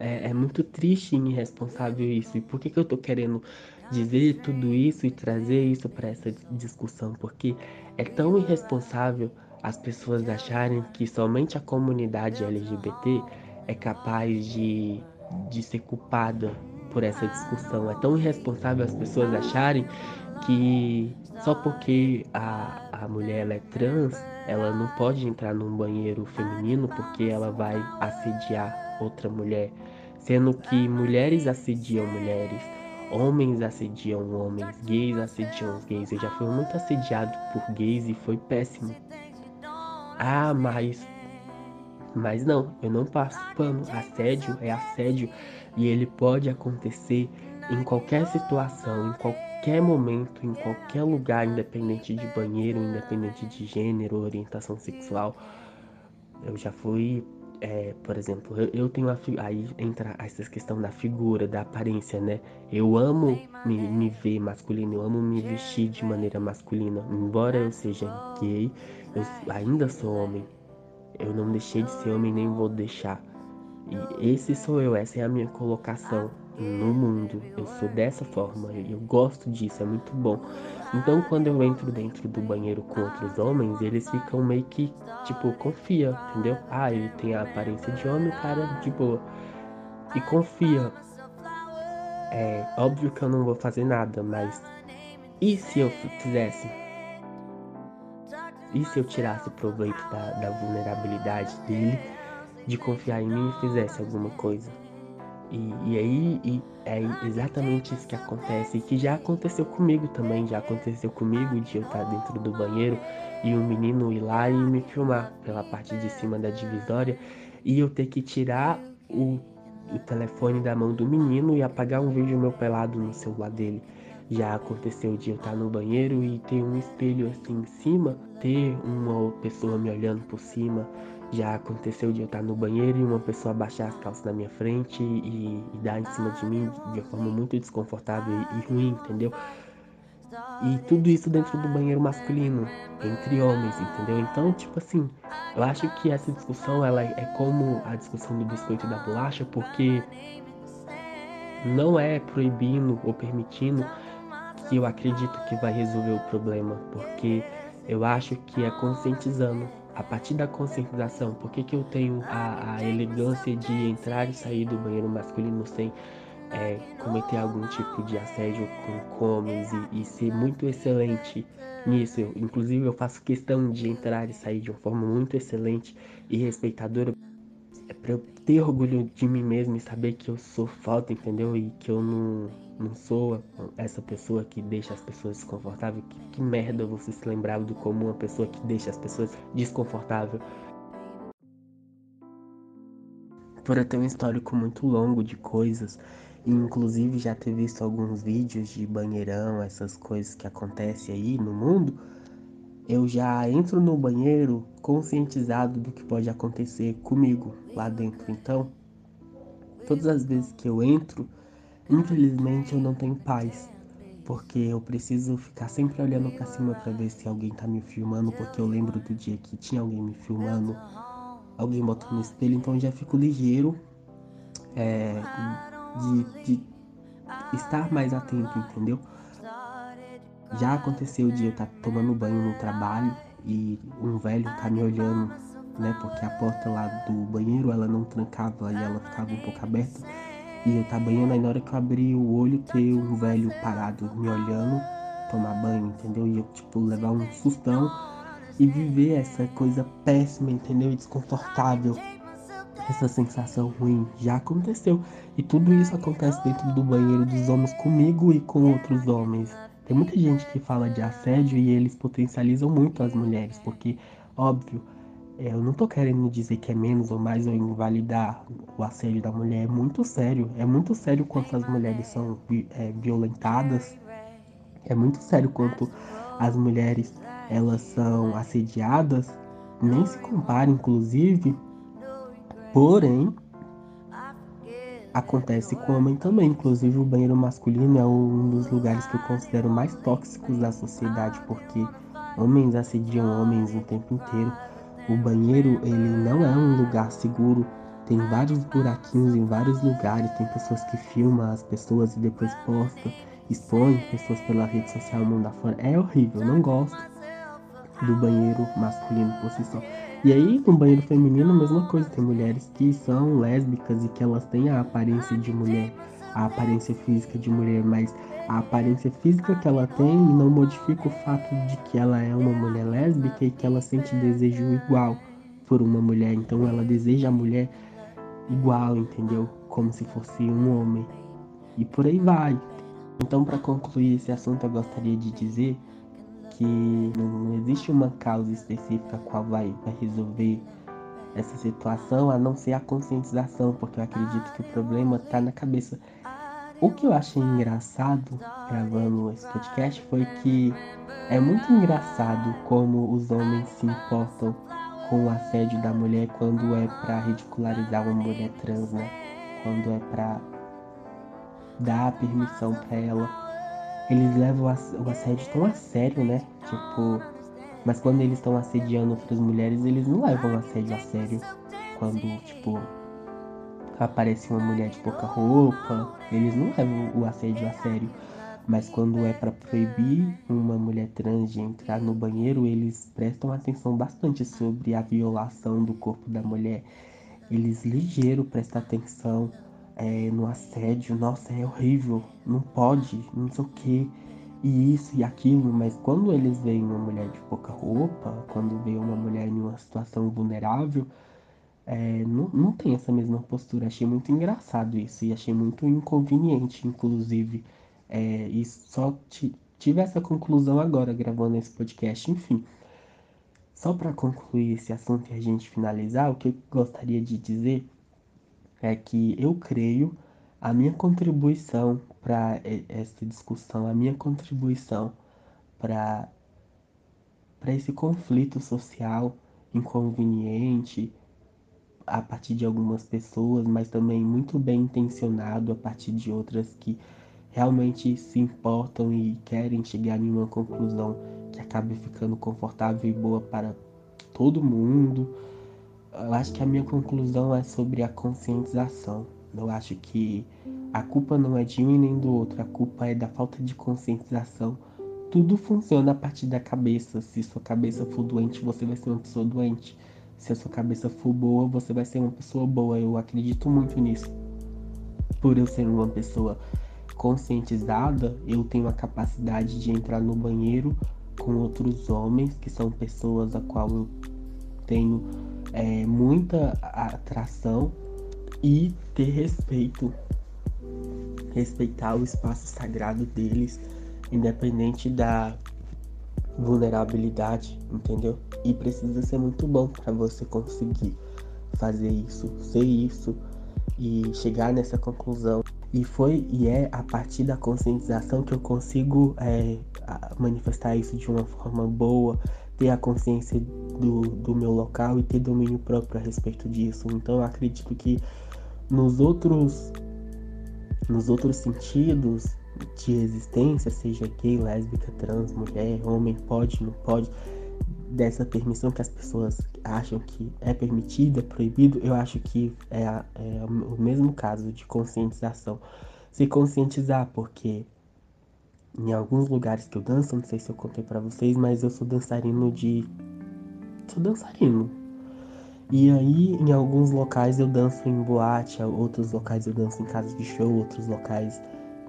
é, é muito triste e irresponsável isso. E por que, que eu tô querendo dizer tudo isso e trazer isso para essa discussão? Porque é tão irresponsável as pessoas acharem que somente a comunidade LGBT é capaz de, de ser culpada por essa discussão. É tão irresponsável as pessoas acharem que só porque a, a mulher é trans, ela não pode entrar num banheiro feminino porque ela vai assediar outra mulher. Sendo que mulheres assediam mulheres, homens assediam homens, gays assediam gays. Eu já fui muito assediado por gays e foi péssimo. Ah, mas. Mas não, eu não passo pano. Assédio é assédio e ele pode acontecer em qualquer situação, em qualquer momento, em qualquer lugar, independente de banheiro, independente de gênero, orientação sexual. Eu já fui, é, por exemplo, eu, eu tenho a aí entra essa questão da figura, da aparência, né? Eu amo me, me ver masculino, eu amo me vestir de maneira masculina, embora eu seja gay eu ainda sou homem. Eu não deixei de ser homem nem vou deixar. E esse sou eu, essa é a minha colocação no mundo. Eu sou dessa forma, eu gosto disso, é muito bom. Então quando eu entro dentro do banheiro com outros homens, eles ficam meio que, tipo, confia, entendeu? Ah, ele tem a aparência de homem, o cara de boa. E confia. É óbvio que eu não vou fazer nada, mas e se eu fizesse? E se eu tirasse proveito da, da vulnerabilidade dele, de confiar em mim e fizesse alguma coisa? E, e aí e é exatamente isso que acontece, que já aconteceu comigo também, já aconteceu comigo de eu estar dentro do banheiro e um menino ir lá e me filmar pela parte de cima da divisória e eu ter que tirar o, o telefone da mão do menino e apagar um vídeo meu pelado no celular dele. Já aconteceu de eu estar no banheiro e ter um espelho assim em cima, ter uma pessoa me olhando por cima. Já aconteceu de eu estar no banheiro e uma pessoa baixar as calças na minha frente e, e dar em cima de mim de uma forma muito desconfortável e ruim, entendeu? E tudo isso dentro do banheiro masculino, entre homens, entendeu? Então, tipo assim, eu acho que essa discussão ela é como a discussão do biscoito e da bolacha, porque não é proibindo ou permitindo que eu acredito que vai resolver o problema, porque eu acho que é conscientizando. A partir da conscientização, por que, que eu tenho a, a elegância de entrar e sair do banheiro masculino sem é, cometer algum tipo de assédio com homens e, e, ser muito excelente nisso. Eu, inclusive, eu faço questão de entrar e sair de uma forma muito excelente e respeitadora. Pra eu ter orgulho de mim mesmo e saber que eu sou foda, entendeu? E que eu não, não sou essa pessoa que deixa as pessoas desconfortáveis. Que, que merda você se lembrar do como uma pessoa que deixa as pessoas desconfortáveis. Por eu ter um histórico muito longo de coisas inclusive já ter visto alguns vídeos de banheirão, essas coisas que acontecem aí no mundo, eu já entro no banheiro conscientizado do que pode acontecer comigo lá dentro. Então, todas as vezes que eu entro, infelizmente eu não tenho paz, porque eu preciso ficar sempre olhando para cima para ver se alguém tá me filmando, porque eu lembro do dia que tinha alguém me filmando, alguém botou no espelho, então eu já fico ligeiro. É, de, de estar mais atento, entendeu? Já aconteceu de eu estar tá tomando banho no trabalho e um velho tá me olhando, né? Porque a porta lá do banheiro ela não trancava e ela ficava um pouco aberta. E eu tava banhando, aí na hora que eu abri o olho, ter um velho parado me olhando, tomar banho, entendeu? E eu, tipo, levar um sustão e viver essa coisa péssima, entendeu? E desconfortável essa sensação ruim já aconteceu. E tudo isso acontece dentro do banheiro dos homens comigo e com outros homens. Tem muita gente que fala de assédio e eles potencializam muito as mulheres, porque, óbvio, é, eu não tô querendo dizer que é menos ou mais ou invalidar o assédio da mulher. É muito sério. É muito sério quanto as mulheres são é, violentadas. É muito sério quanto as mulheres elas são assediadas. Nem se compara, inclusive, Porém, acontece com o homem também. Inclusive, o banheiro masculino é um dos lugares que eu considero mais tóxicos da sociedade, porque homens assediam homens o tempo inteiro. O banheiro, ele não é um lugar seguro. Tem vários buraquinhos em vários lugares. Tem pessoas que filmam as pessoas e depois postam, expõem pessoas pela rede social, mundo afora. É horrível, não gosto do banheiro masculino por si só. E aí, no banheiro feminino, a mesma coisa. Tem mulheres que são lésbicas e que elas têm a aparência de mulher, a aparência física de mulher, mas a aparência física que ela tem não modifica o fato de que ela é uma mulher lésbica e que ela sente desejo igual por uma mulher. Então, ela deseja a mulher igual, entendeu? Como se fosse um homem. E por aí vai. Então, para concluir esse assunto, eu gostaria de dizer que não existe uma causa específica qual vai, resolver essa situação a não ser a conscientização, porque eu acredito que o problema está na cabeça. O que eu achei engraçado gravando esse podcast foi que é muito engraçado como os homens se importam com o assédio da mulher quando é para ridicularizar uma mulher trans, né? Quando é para dar permissão para ela eles levam o assédio tão a sério, né? Tipo, mas quando eles estão assediando outras mulheres, eles não levam o assédio a sério. Quando, tipo, aparece uma mulher de pouca roupa, eles não levam o assédio a sério. Mas quando é para proibir uma mulher trans de entrar no banheiro, eles prestam atenção bastante sobre a violação do corpo da mulher. Eles ligeiro prestam atenção é, no assédio, nossa, é horrível, não pode, não sei o que, e isso e aquilo, mas quando eles veem uma mulher de pouca roupa, quando veem uma mulher em uma situação vulnerável, é, não, não tem essa mesma postura. Achei muito engraçado isso e achei muito inconveniente, inclusive. É, e só tive essa conclusão agora gravando esse podcast, enfim. Só para concluir esse assunto e a gente finalizar, o que eu gostaria de dizer é que eu creio a minha contribuição para essa discussão, a minha contribuição para esse conflito social inconveniente a partir de algumas pessoas, mas também muito bem intencionado a partir de outras que realmente se importam e querem chegar em uma conclusão que acabe ficando confortável e boa para todo mundo. Eu acho que a minha conclusão é sobre a conscientização. Eu acho que a culpa não é de um e nem do outro, a culpa é da falta de conscientização tudo funciona a partir da cabeça. Se sua cabeça for doente, você vai ser uma pessoa doente. Se a sua cabeça for boa, você vai ser uma pessoa boa. Eu acredito muito nisso. Por eu ser uma pessoa conscientizada, eu tenho a capacidade de entrar no banheiro com outros homens, que são pessoas a qual eu tenho é, muita atração e ter respeito. Respeitar o espaço sagrado deles independente da vulnerabilidade, entendeu? E precisa ser muito bom para você conseguir fazer isso, ser isso e chegar nessa conclusão. E foi e é a partir da conscientização que eu consigo é, manifestar isso de uma forma boa, ter a consciência do, do meu local e ter domínio próprio a respeito disso. Então eu acredito que nos outros nos outros sentidos de existência, seja gay, lésbica, trans, mulher, homem, pode, não pode, dessa permissão que as pessoas acham que é permitido, é proibido, eu acho que é, é o mesmo caso de conscientização. Se conscientizar, porque em alguns lugares que eu danço, não sei se eu contei para vocês, mas eu sou dançarino de. Sou dançarino. E aí, em alguns locais eu danço em boate, outros locais eu danço em casa de show, outros locais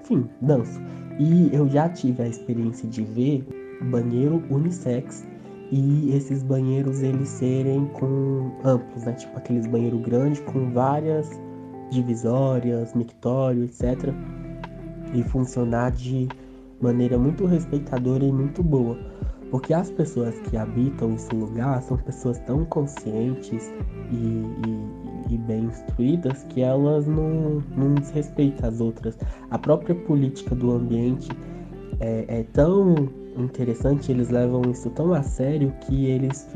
enfim, danço. E eu já tive a experiência de ver banheiro unissex e esses banheiros eles serem com amplos, né? Tipo aqueles banheiros grandes com várias divisórias, mictório, etc. E funcionar de maneira muito respeitadora e muito boa. Porque as pessoas que habitam esse lugar são pessoas tão conscientes e, e, e bem instruídas que elas não, não desrespeitam as outras. A própria política do ambiente é, é tão interessante, eles levam isso tão a sério que eles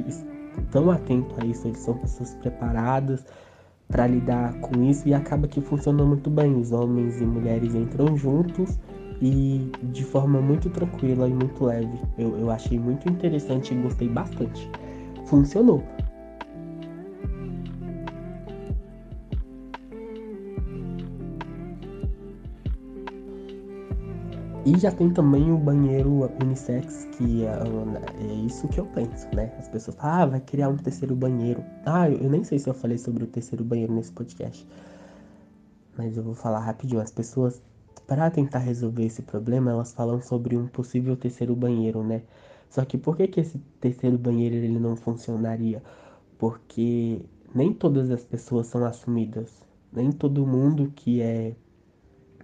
estão atentos a isso, eles são pessoas preparadas para lidar com isso e acaba que funciona muito bem. Os homens e mulheres entram juntos e de forma muito tranquila e muito leve. Eu, eu achei muito interessante e gostei bastante. Funcionou. E já tem também o banheiro unissex, que é, é, isso que eu penso, né? As pessoas falam, ah, vai criar um terceiro banheiro. Ah, eu, eu nem sei se eu falei sobre o terceiro banheiro nesse podcast. Mas eu vou falar rapidinho. As pessoas para tentar resolver esse problema, elas falam sobre um possível terceiro banheiro, né? Só que por que, que esse terceiro banheiro ele não funcionaria? Porque nem todas as pessoas são assumidas. Nem todo mundo que é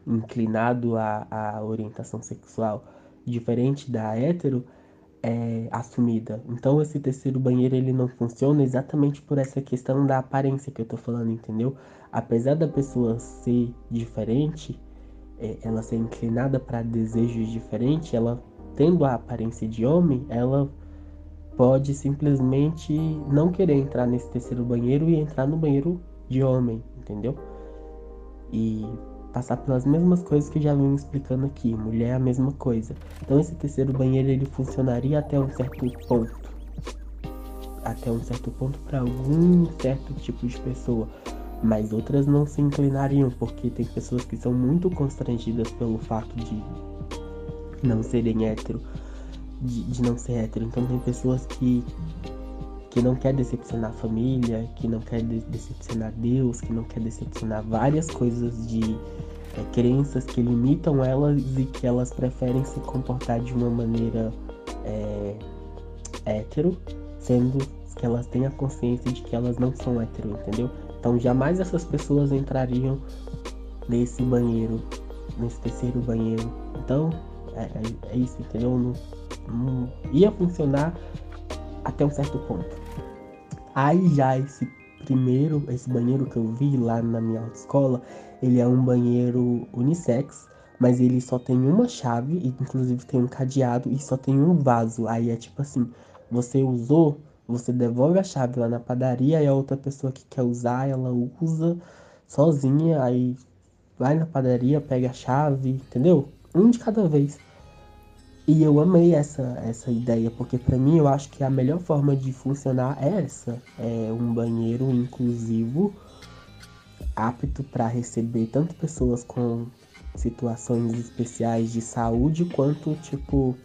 inclinado à, à orientação sexual diferente da hétero é assumida. Então esse terceiro banheiro ele não funciona exatamente por essa questão da aparência que eu tô falando, entendeu? Apesar da pessoa ser diferente, ela ser inclinada para desejos diferentes, ela tendo a aparência de homem, ela pode simplesmente não querer entrar nesse terceiro banheiro e entrar no banheiro de homem, entendeu? E passar pelas mesmas coisas que já vim explicando aqui. Mulher é a mesma coisa. Então esse terceiro banheiro ele funcionaria até um certo ponto. Até um certo ponto para algum certo tipo de pessoa mas outras não se inclinariam, porque tem pessoas que são muito constrangidas pelo fato de não serem hétero, de, de não ser hétero. Então tem pessoas que que não quer decepcionar a família, que não quer de decepcionar Deus, que não quer decepcionar várias coisas de é, crenças que limitam elas e que elas preferem se comportar de uma maneira é, hétero, sendo que elas têm a consciência de que elas não são hétero, entendeu? Então jamais essas pessoas entrariam nesse banheiro, nesse terceiro banheiro. Então é, é, é isso, entendeu? Não, não ia funcionar até um certo ponto. Aí já esse primeiro, esse banheiro que eu vi lá na minha autoescola, ele é um banheiro unissex, mas ele só tem uma chave, e inclusive tem um cadeado e só tem um vaso. Aí é tipo assim, você usou, você devolve a chave lá na padaria e a outra pessoa que quer usar, ela usa sozinha, aí vai na padaria, pega a chave, entendeu? Um de cada vez. E eu amei essa, essa ideia, porque para mim eu acho que a melhor forma de funcionar é essa. É um banheiro inclusivo, apto para receber tanto pessoas com situações especiais de saúde, quanto tipo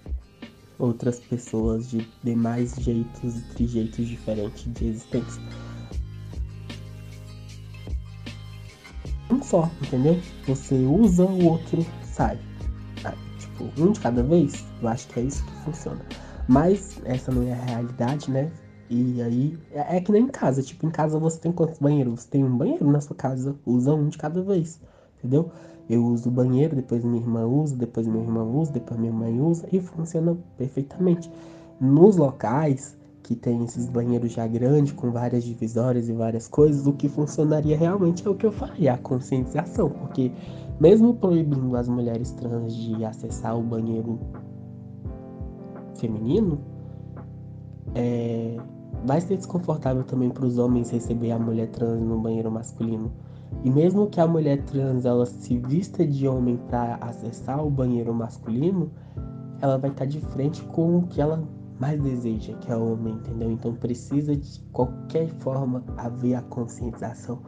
outras pessoas de demais jeitos e trejeitos diferentes de existência. Um só, entendeu? Você usa, o outro sai tipo, um de cada vez, eu acho que é isso que funciona. Mas essa não é a realidade, né? E aí, é, é que nem em casa. Tipo, em casa você tem quantos banheiros? Você tem um banheiro na sua casa, usa um de cada vez, entendeu? Eu uso o banheiro, depois minha irmã usa, depois minha irmã usa, depois minha mãe usa e funciona perfeitamente. Nos locais que tem esses banheiros já grandes, com várias divisórias e várias coisas, o que funcionaria realmente é o que eu faria, a conscientização, porque mesmo proibindo as mulheres trans de acessar o banheiro feminino, é, vai ser desconfortável também para os homens receber a mulher trans no banheiro masculino. E mesmo que a mulher trans ela se vista de homem para acessar o banheiro masculino, ela vai estar tá de frente com o que ela mais deseja, que é homem, entendeu? Então precisa de qualquer forma haver a conscientização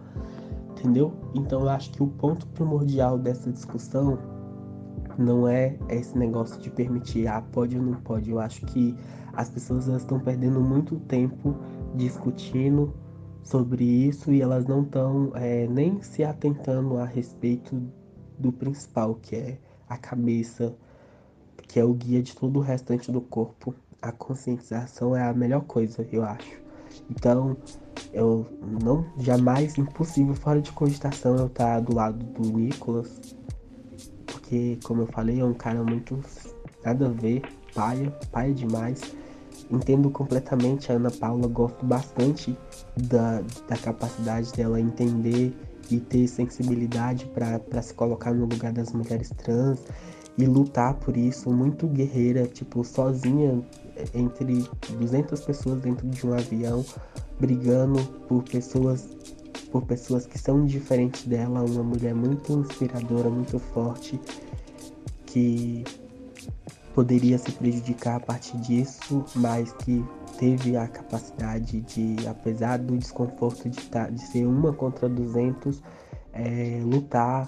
entendeu? Então eu acho que o ponto primordial dessa discussão não é esse negócio de permitir, ah, pode ou não pode. Eu acho que as pessoas estão perdendo muito tempo discutindo sobre isso e elas não estão é, nem se atentando a respeito do principal, que é a cabeça, que é o guia de todo o restante do corpo. A conscientização é a melhor coisa, eu acho. Então, eu não jamais impossível fora de cogitação eu estar do lado do Nicolas porque como eu falei é um cara muito nada a ver paia paia demais entendo completamente a Ana Paula gosto bastante da, da capacidade dela entender e ter sensibilidade para se colocar no lugar das mulheres trans e lutar por isso muito guerreira tipo sozinha entre 200 pessoas dentro de um avião brigando por pessoas por pessoas que são diferentes dela, uma mulher muito inspiradora, muito forte, que poderia se prejudicar a partir disso, mas que teve a capacidade de, apesar do desconforto de, tá, de ser uma contra 200, é, lutar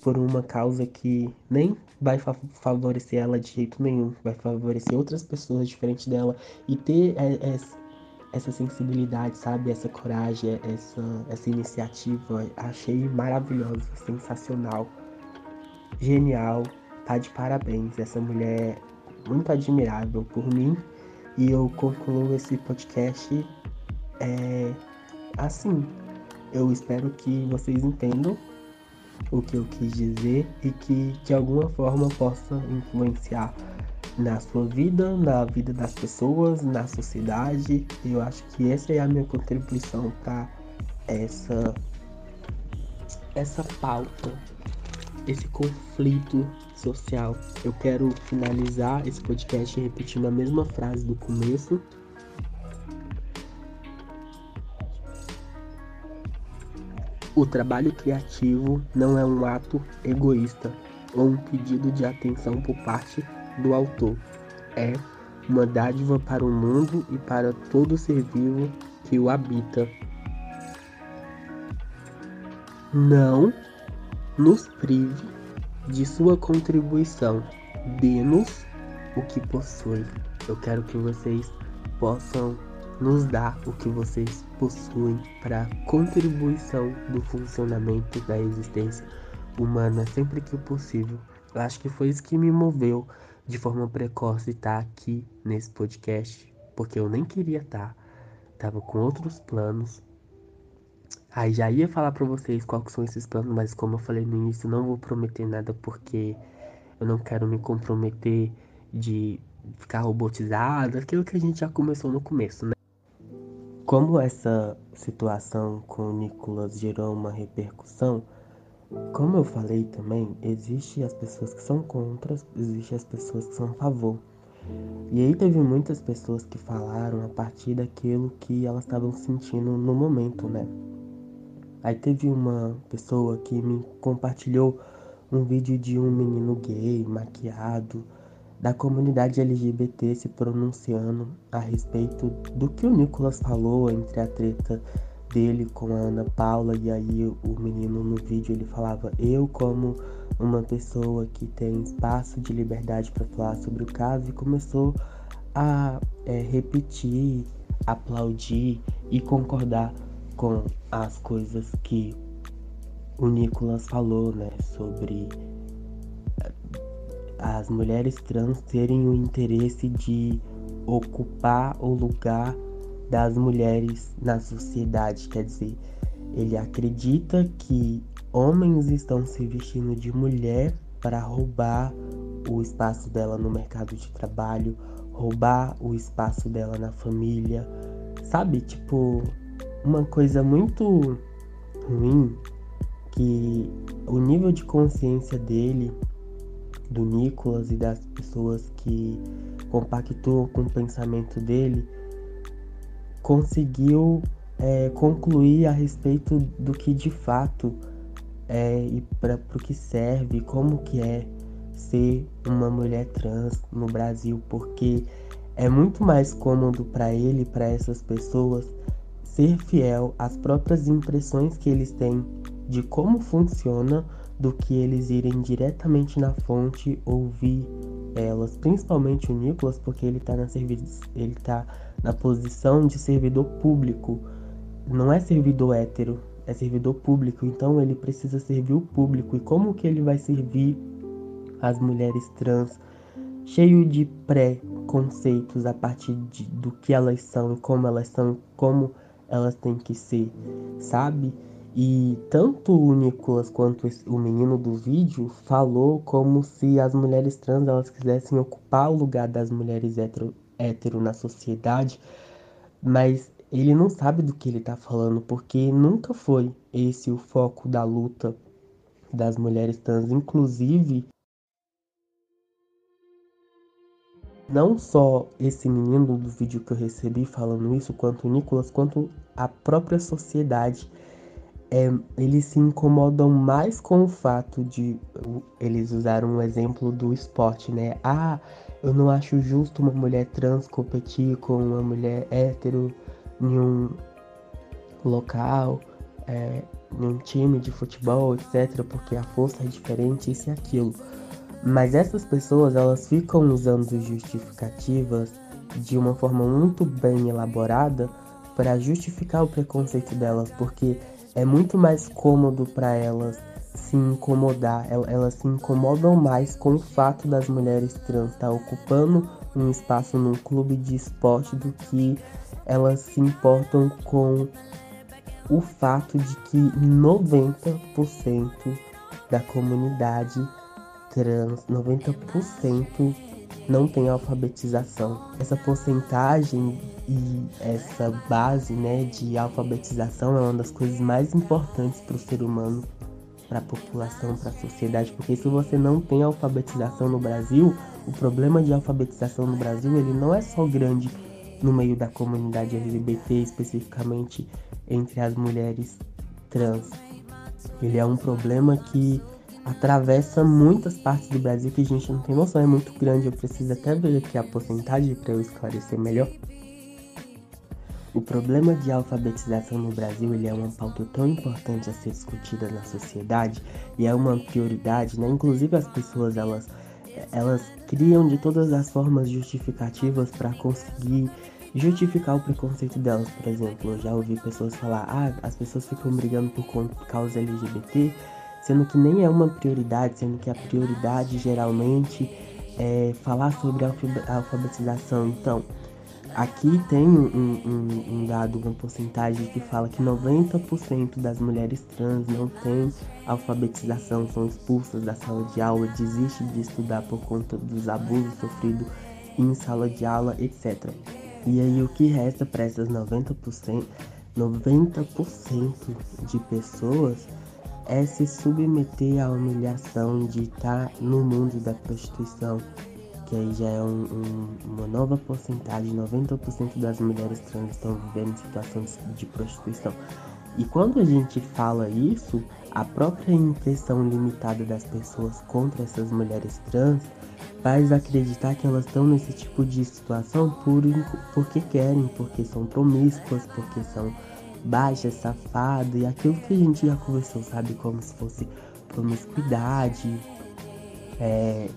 por uma causa que nem vai favorecer ela de jeito nenhum, vai favorecer outras pessoas diferentes dela e ter é, é, essa sensibilidade, sabe? Essa coragem, essa, essa iniciativa. Achei maravilhosa, sensacional, genial. Tá de parabéns. Essa mulher é muito admirável por mim. E eu concluo esse podcast é, assim. Eu espero que vocês entendam o que eu quis dizer e que de alguma forma possa influenciar na sua vida, na vida das pessoas, na sociedade. Eu acho que essa é a minha contribuição para essa essa pauta, esse conflito social. Eu quero finalizar esse podcast repetindo a mesma frase do começo. O trabalho criativo não é um ato egoísta ou um pedido de atenção por parte do autor. É uma dádiva para o mundo e para todo ser vivo que o habita. Não nos prive de sua contribuição. Dê-nos o que possui. Eu quero que vocês possam nos dar o que vocês possuem para contribuição do funcionamento da existência humana sempre que possível. Eu acho que foi isso que me moveu de forma precoce estar aqui nesse podcast, porque eu nem queria estar, tá. tava com outros planos. Aí já ia falar para vocês quais são esses planos, mas como eu falei no início, não vou prometer nada porque eu não quero me comprometer de ficar robotizado, aquilo que a gente já começou no começo, né? Como essa situação com o Nicolas gerou uma repercussão, Como eu falei também, existe as pessoas que são contra, existe as pessoas que são a favor. E aí teve muitas pessoas que falaram a partir daquilo que elas estavam sentindo no momento, né? Aí teve uma pessoa que me compartilhou um vídeo de um menino gay, maquiado, da comunidade LGBT se pronunciando a respeito do que o Nicolas falou entre a treta dele com a Ana Paula. E aí o menino no vídeo ele falava eu como uma pessoa que tem espaço de liberdade para falar sobre o caso e começou a é, repetir, aplaudir e concordar com as coisas que o Nicolas falou, né, sobre eh, as mulheres trans terem o interesse de ocupar o lugar das mulheres na sociedade. Quer dizer, ele acredita que homens estão se vestindo de mulher para roubar o espaço dela no mercado de trabalho, roubar o espaço dela na família. Sabe, tipo, uma coisa muito ruim que o nível de consciência dele, do Nicolas e das pessoas que compactuam com o pensamento dele, conseguiu é, concluir a respeito do que de fato é e para o que serve, como que é ser uma mulher trans no Brasil, porque é muito mais cômodo para ele, para essas pessoas, ser fiel às próprias impressões que eles têm de como funciona do que eles irem diretamente na fonte ouvir elas, principalmente o Nicolas, porque ele está na ele tá na posição de servidor público. Não é servidor hétero, é servidor público, então ele precisa servir o público. E como que ele vai servir as mulheres trans? Cheio de pré-conceitos a partir de, do que elas são como elas são, como elas têm que ser, sabe? E tanto o Nicolas quanto o menino do vídeo falou como se as mulheres trans elas quisessem ocupar o lugar das mulheres hétero, hétero na sociedade, mas ele não sabe do que ele está falando, porque nunca foi esse o foco da luta das mulheres trans. Inclusive, não só esse menino do vídeo que eu recebi falando isso, quanto o Nicolas, quanto a própria sociedade é, eles se incomodam mais com o fato de eles usaram um exemplo do esporte, né? Ah, eu não acho justo uma mulher trans competir com uma mulher hétero em um local, é, em um time de futebol, etc, porque a força é diferente, isso e aquilo. Mas essas pessoas, elas ficam usando justificativas de uma forma muito bem elaborada para justificar o preconceito delas, porque é muito mais cômodo para elas se incomodar, elas se incomodam mais com o fato das mulheres trans estar tá ocupando um espaço num clube de esporte do que elas se importam com o fato de que 90% da comunidade trans, 90% não tem alfabetização. Essa porcentagem e essa base né, de alfabetização é uma das coisas mais importantes para o ser humano, para a população, para a sociedade, porque se você não tem alfabetização no Brasil, o problema de alfabetização no Brasil ele não é só grande no meio da comunidade LGBT, especificamente entre as mulheres trans. Ele é um problema que atravessa muitas partes do Brasil que a gente não tem noção, é muito grande. Eu preciso até ver aqui a porcentagem para eu esclarecer melhor. O problema de alfabetização no Brasil ele é uma pauta tão importante a ser discutida na sociedade e é uma prioridade, né? Inclusive as pessoas elas elas criam de todas as formas justificativas para conseguir justificar o preconceito delas. Por exemplo, eu já ouvi pessoas falar: ah, as pessoas ficam brigando por causa LGBT sendo que nem é uma prioridade, sendo que a prioridade geralmente é falar sobre a alfabetização. Então, aqui tem um, um, um dado, uma porcentagem que fala que 90% das mulheres trans não têm alfabetização, são expulsas da sala de aula, desistem de estudar por conta dos abusos sofridos em sala de aula, etc. E aí o que resta para essas 90%, 90% de pessoas é se submeter à humilhação de estar no mundo da prostituição, que aí já é um, um, uma nova porcentagem, 90% das mulheres trans estão vivendo situações de prostituição. E quando a gente fala isso, a própria impressão limitada das pessoas contra essas mulheres trans faz acreditar que elas estão nesse tipo de situação por, porque querem, porque são promíscuas, porque são baixas, safadas, e aquilo que a gente já conversou, sabe? Como se fosse promiscuidade, é,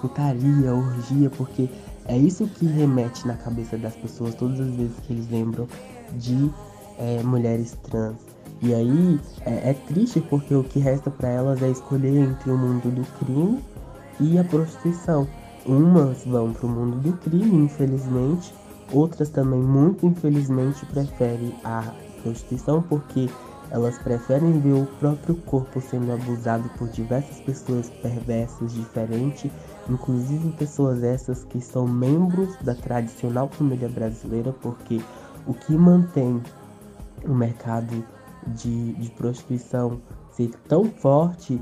putaria, orgia, porque é isso que remete na cabeça das pessoas todas as vezes que eles lembram de é, mulheres trans. E aí é, é triste porque o que resta para elas é escolher entre o mundo do crime e a prostituição. Umas vão para o mundo do crime, infelizmente, outras também, muito infelizmente, preferem a prostituição porque elas preferem ver o próprio corpo sendo abusado por diversas pessoas perversas diferentes, inclusive pessoas essas que são membros da tradicional família brasileira, porque o que mantém o mercado de, de prostituição ser tão forte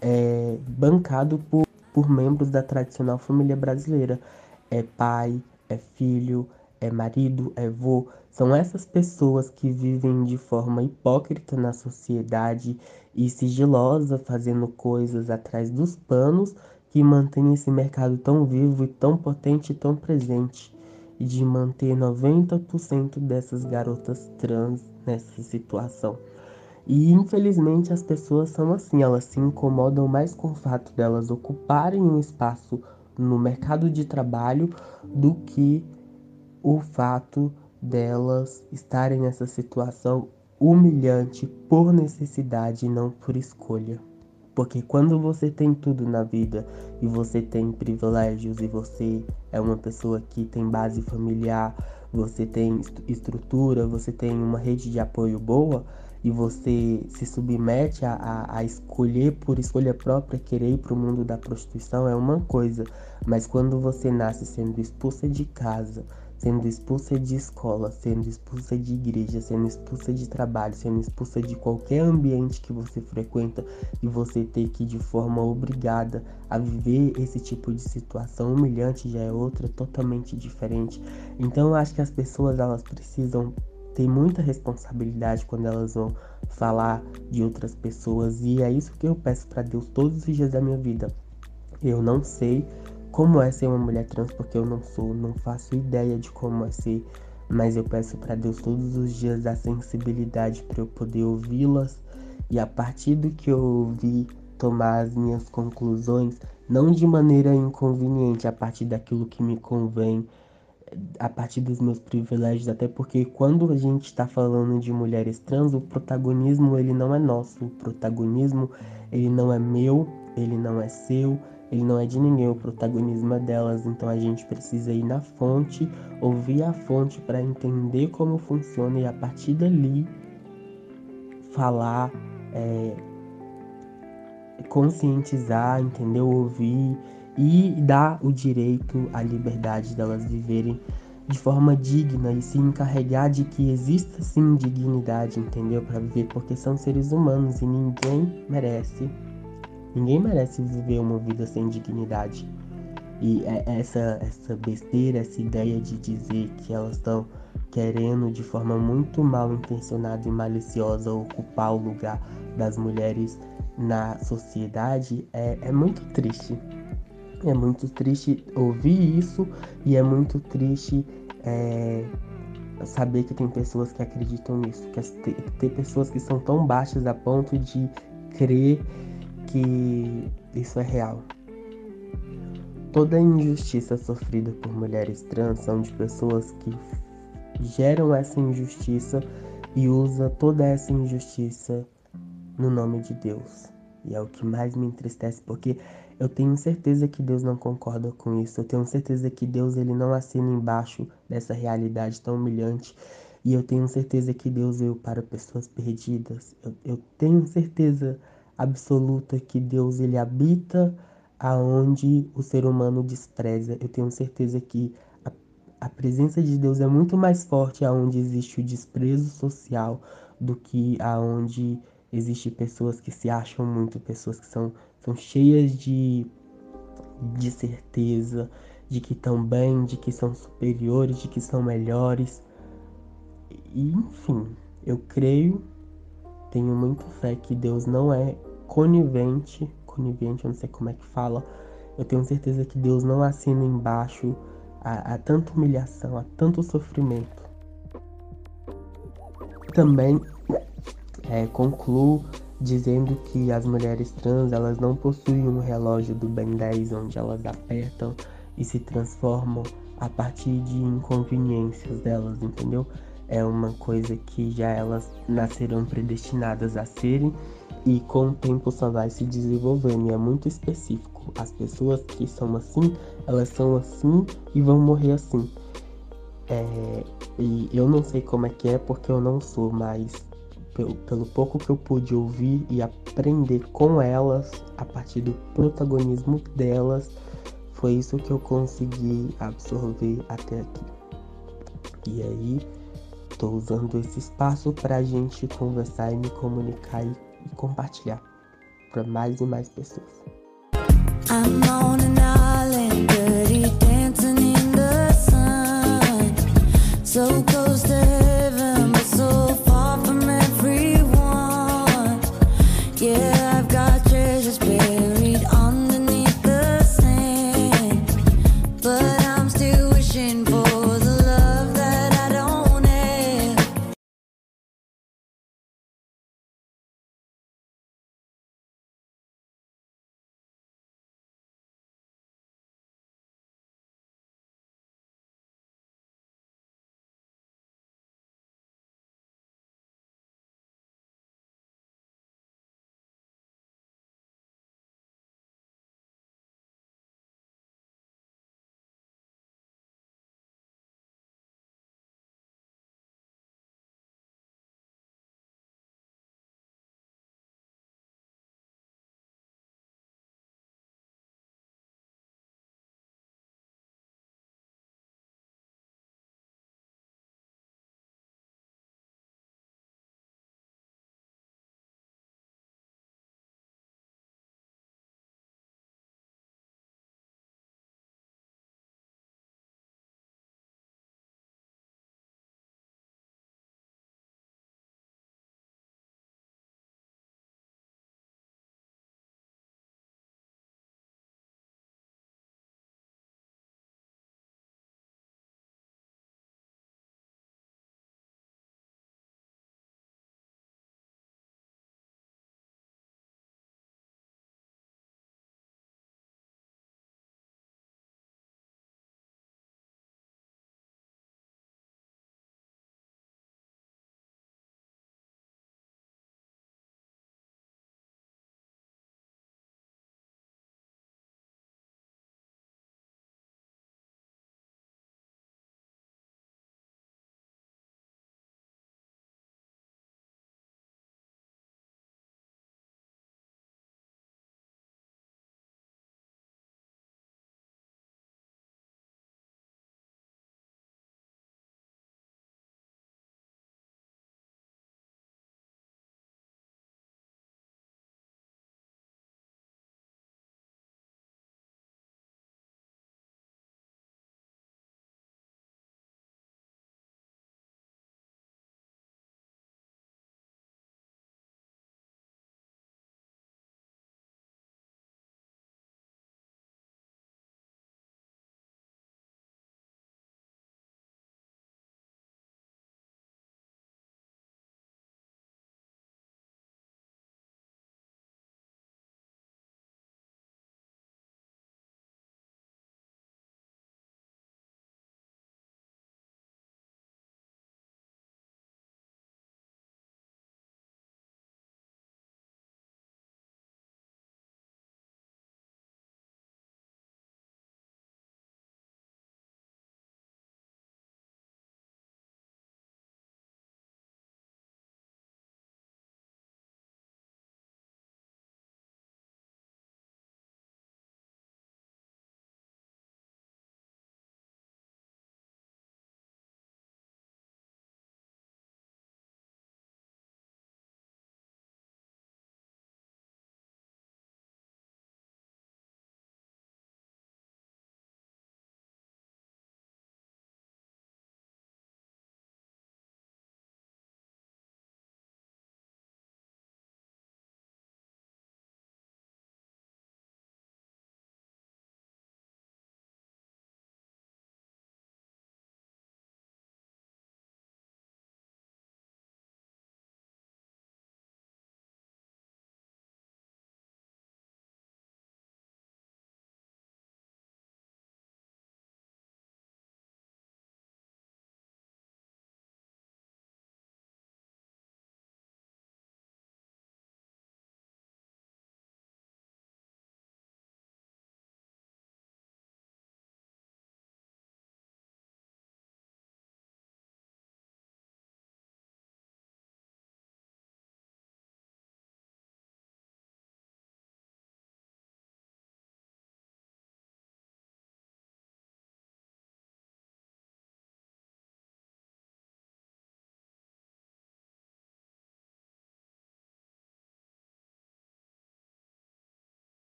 é bancado por, por membros da tradicional família brasileira. É pai, é filho, é marido, é vô. São essas pessoas que vivem de forma hipócrita na sociedade e sigilosa, fazendo coisas atrás dos panos, que mantém esse mercado tão vivo e tão potente e tão presente. E de manter 90% dessas garotas trans nessa situação. E infelizmente as pessoas são assim, elas se incomodam mais com o fato delas ocuparem um espaço no mercado de trabalho do que o fato delas estarem nessa situação humilhante por necessidade e não por escolha. Porque quando você tem tudo na vida e você tem privilégios e você é uma pessoa que tem base familiar, você tem estrutura, você tem uma rede de apoio boa e você se submete a, a, a escolher por escolha própria querer ir para o mundo da prostituição é uma coisa, mas quando você nasce sendo expulsa de casa, sendo expulsa de escola, sendo expulsa de igreja, sendo expulsa de trabalho, sendo expulsa de qualquer ambiente que você frequenta e você ter que de forma obrigada a viver esse tipo de situação humilhante já é outra totalmente diferente. Então eu acho que as pessoas elas precisam ter muita responsabilidade quando elas vão falar de outras pessoas e é isso que eu peço para Deus todos os dias da minha vida. Eu não sei como é ser uma mulher trans, porque eu não sou, não faço ideia de como é ser, mas eu peço para Deus todos os dias a sensibilidade para eu poder ouvi-las. E a partir do que eu ouvi tomar as minhas conclusões, não de maneira inconveniente, a partir daquilo que me convém, a partir dos meus privilégios, até porque quando a gente está falando de mulheres trans, o protagonismo ele não é nosso, o protagonismo ele não é meu, ele não é seu, ele não é de ninguém, o protagonismo é delas, então a gente precisa ir na fonte, ouvir a fonte para entender como funciona e a partir dali falar, é, conscientizar, entendeu? Ouvir e dar o direito, a liberdade delas viverem de forma digna e se encarregar de que exista sim dignidade, entendeu? Para viver, porque são seres humanos e ninguém merece Ninguém merece viver uma vida sem dignidade. E é essa, essa besteira, essa ideia de dizer que elas estão querendo de forma muito mal intencionada e maliciosa ocupar o lugar das mulheres na sociedade é, é muito triste. É muito triste ouvir isso e é muito triste é, saber que tem pessoas que acreditam nisso, que tem pessoas que são tão baixas a ponto de crer que isso é real. Toda injustiça sofrida por mulheres trans são de pessoas que geram essa injustiça e usa toda essa injustiça no nome de Deus. E é o que mais me entristece porque eu tenho certeza que Deus não concorda com isso. Eu tenho certeza que Deus ele não assina embaixo dessa realidade tão humilhante. E eu tenho certeza que Deus veio para pessoas perdidas. Eu, eu tenho certeza absoluta que Deus ele habita aonde o ser humano despreza. Eu tenho certeza que a, a presença de Deus é muito mais forte aonde existe o desprezo social do que aonde Existem pessoas que se acham muito, pessoas que são, são cheias de, de certeza, de que estão bem, de que são superiores, de que são melhores. E, enfim, eu creio, tenho muito fé que Deus não é conivente, conivente, eu não sei como é que fala. Eu tenho certeza que Deus não assina embaixo a, a tanta humilhação, a tanto sofrimento. Também é, concluo dizendo que as mulheres trans elas não possuem um relógio do Ben 10 onde elas apertam e se transformam a partir de inconveniências delas, entendeu? É uma coisa que já elas nascerão predestinadas a serem e com o tempo só vai se desenvolvendo e é muito específico. As pessoas que são assim, elas são assim e vão morrer assim. É, e eu não sei como é que é porque eu não sou, mas pelo, pelo pouco que eu pude ouvir e aprender com elas, a partir do protagonismo delas, foi isso que eu consegui absorver até aqui. E aí, tô usando esse espaço para a gente conversar e me comunicar e, e compartilhar para mais e mais pessoas. So close to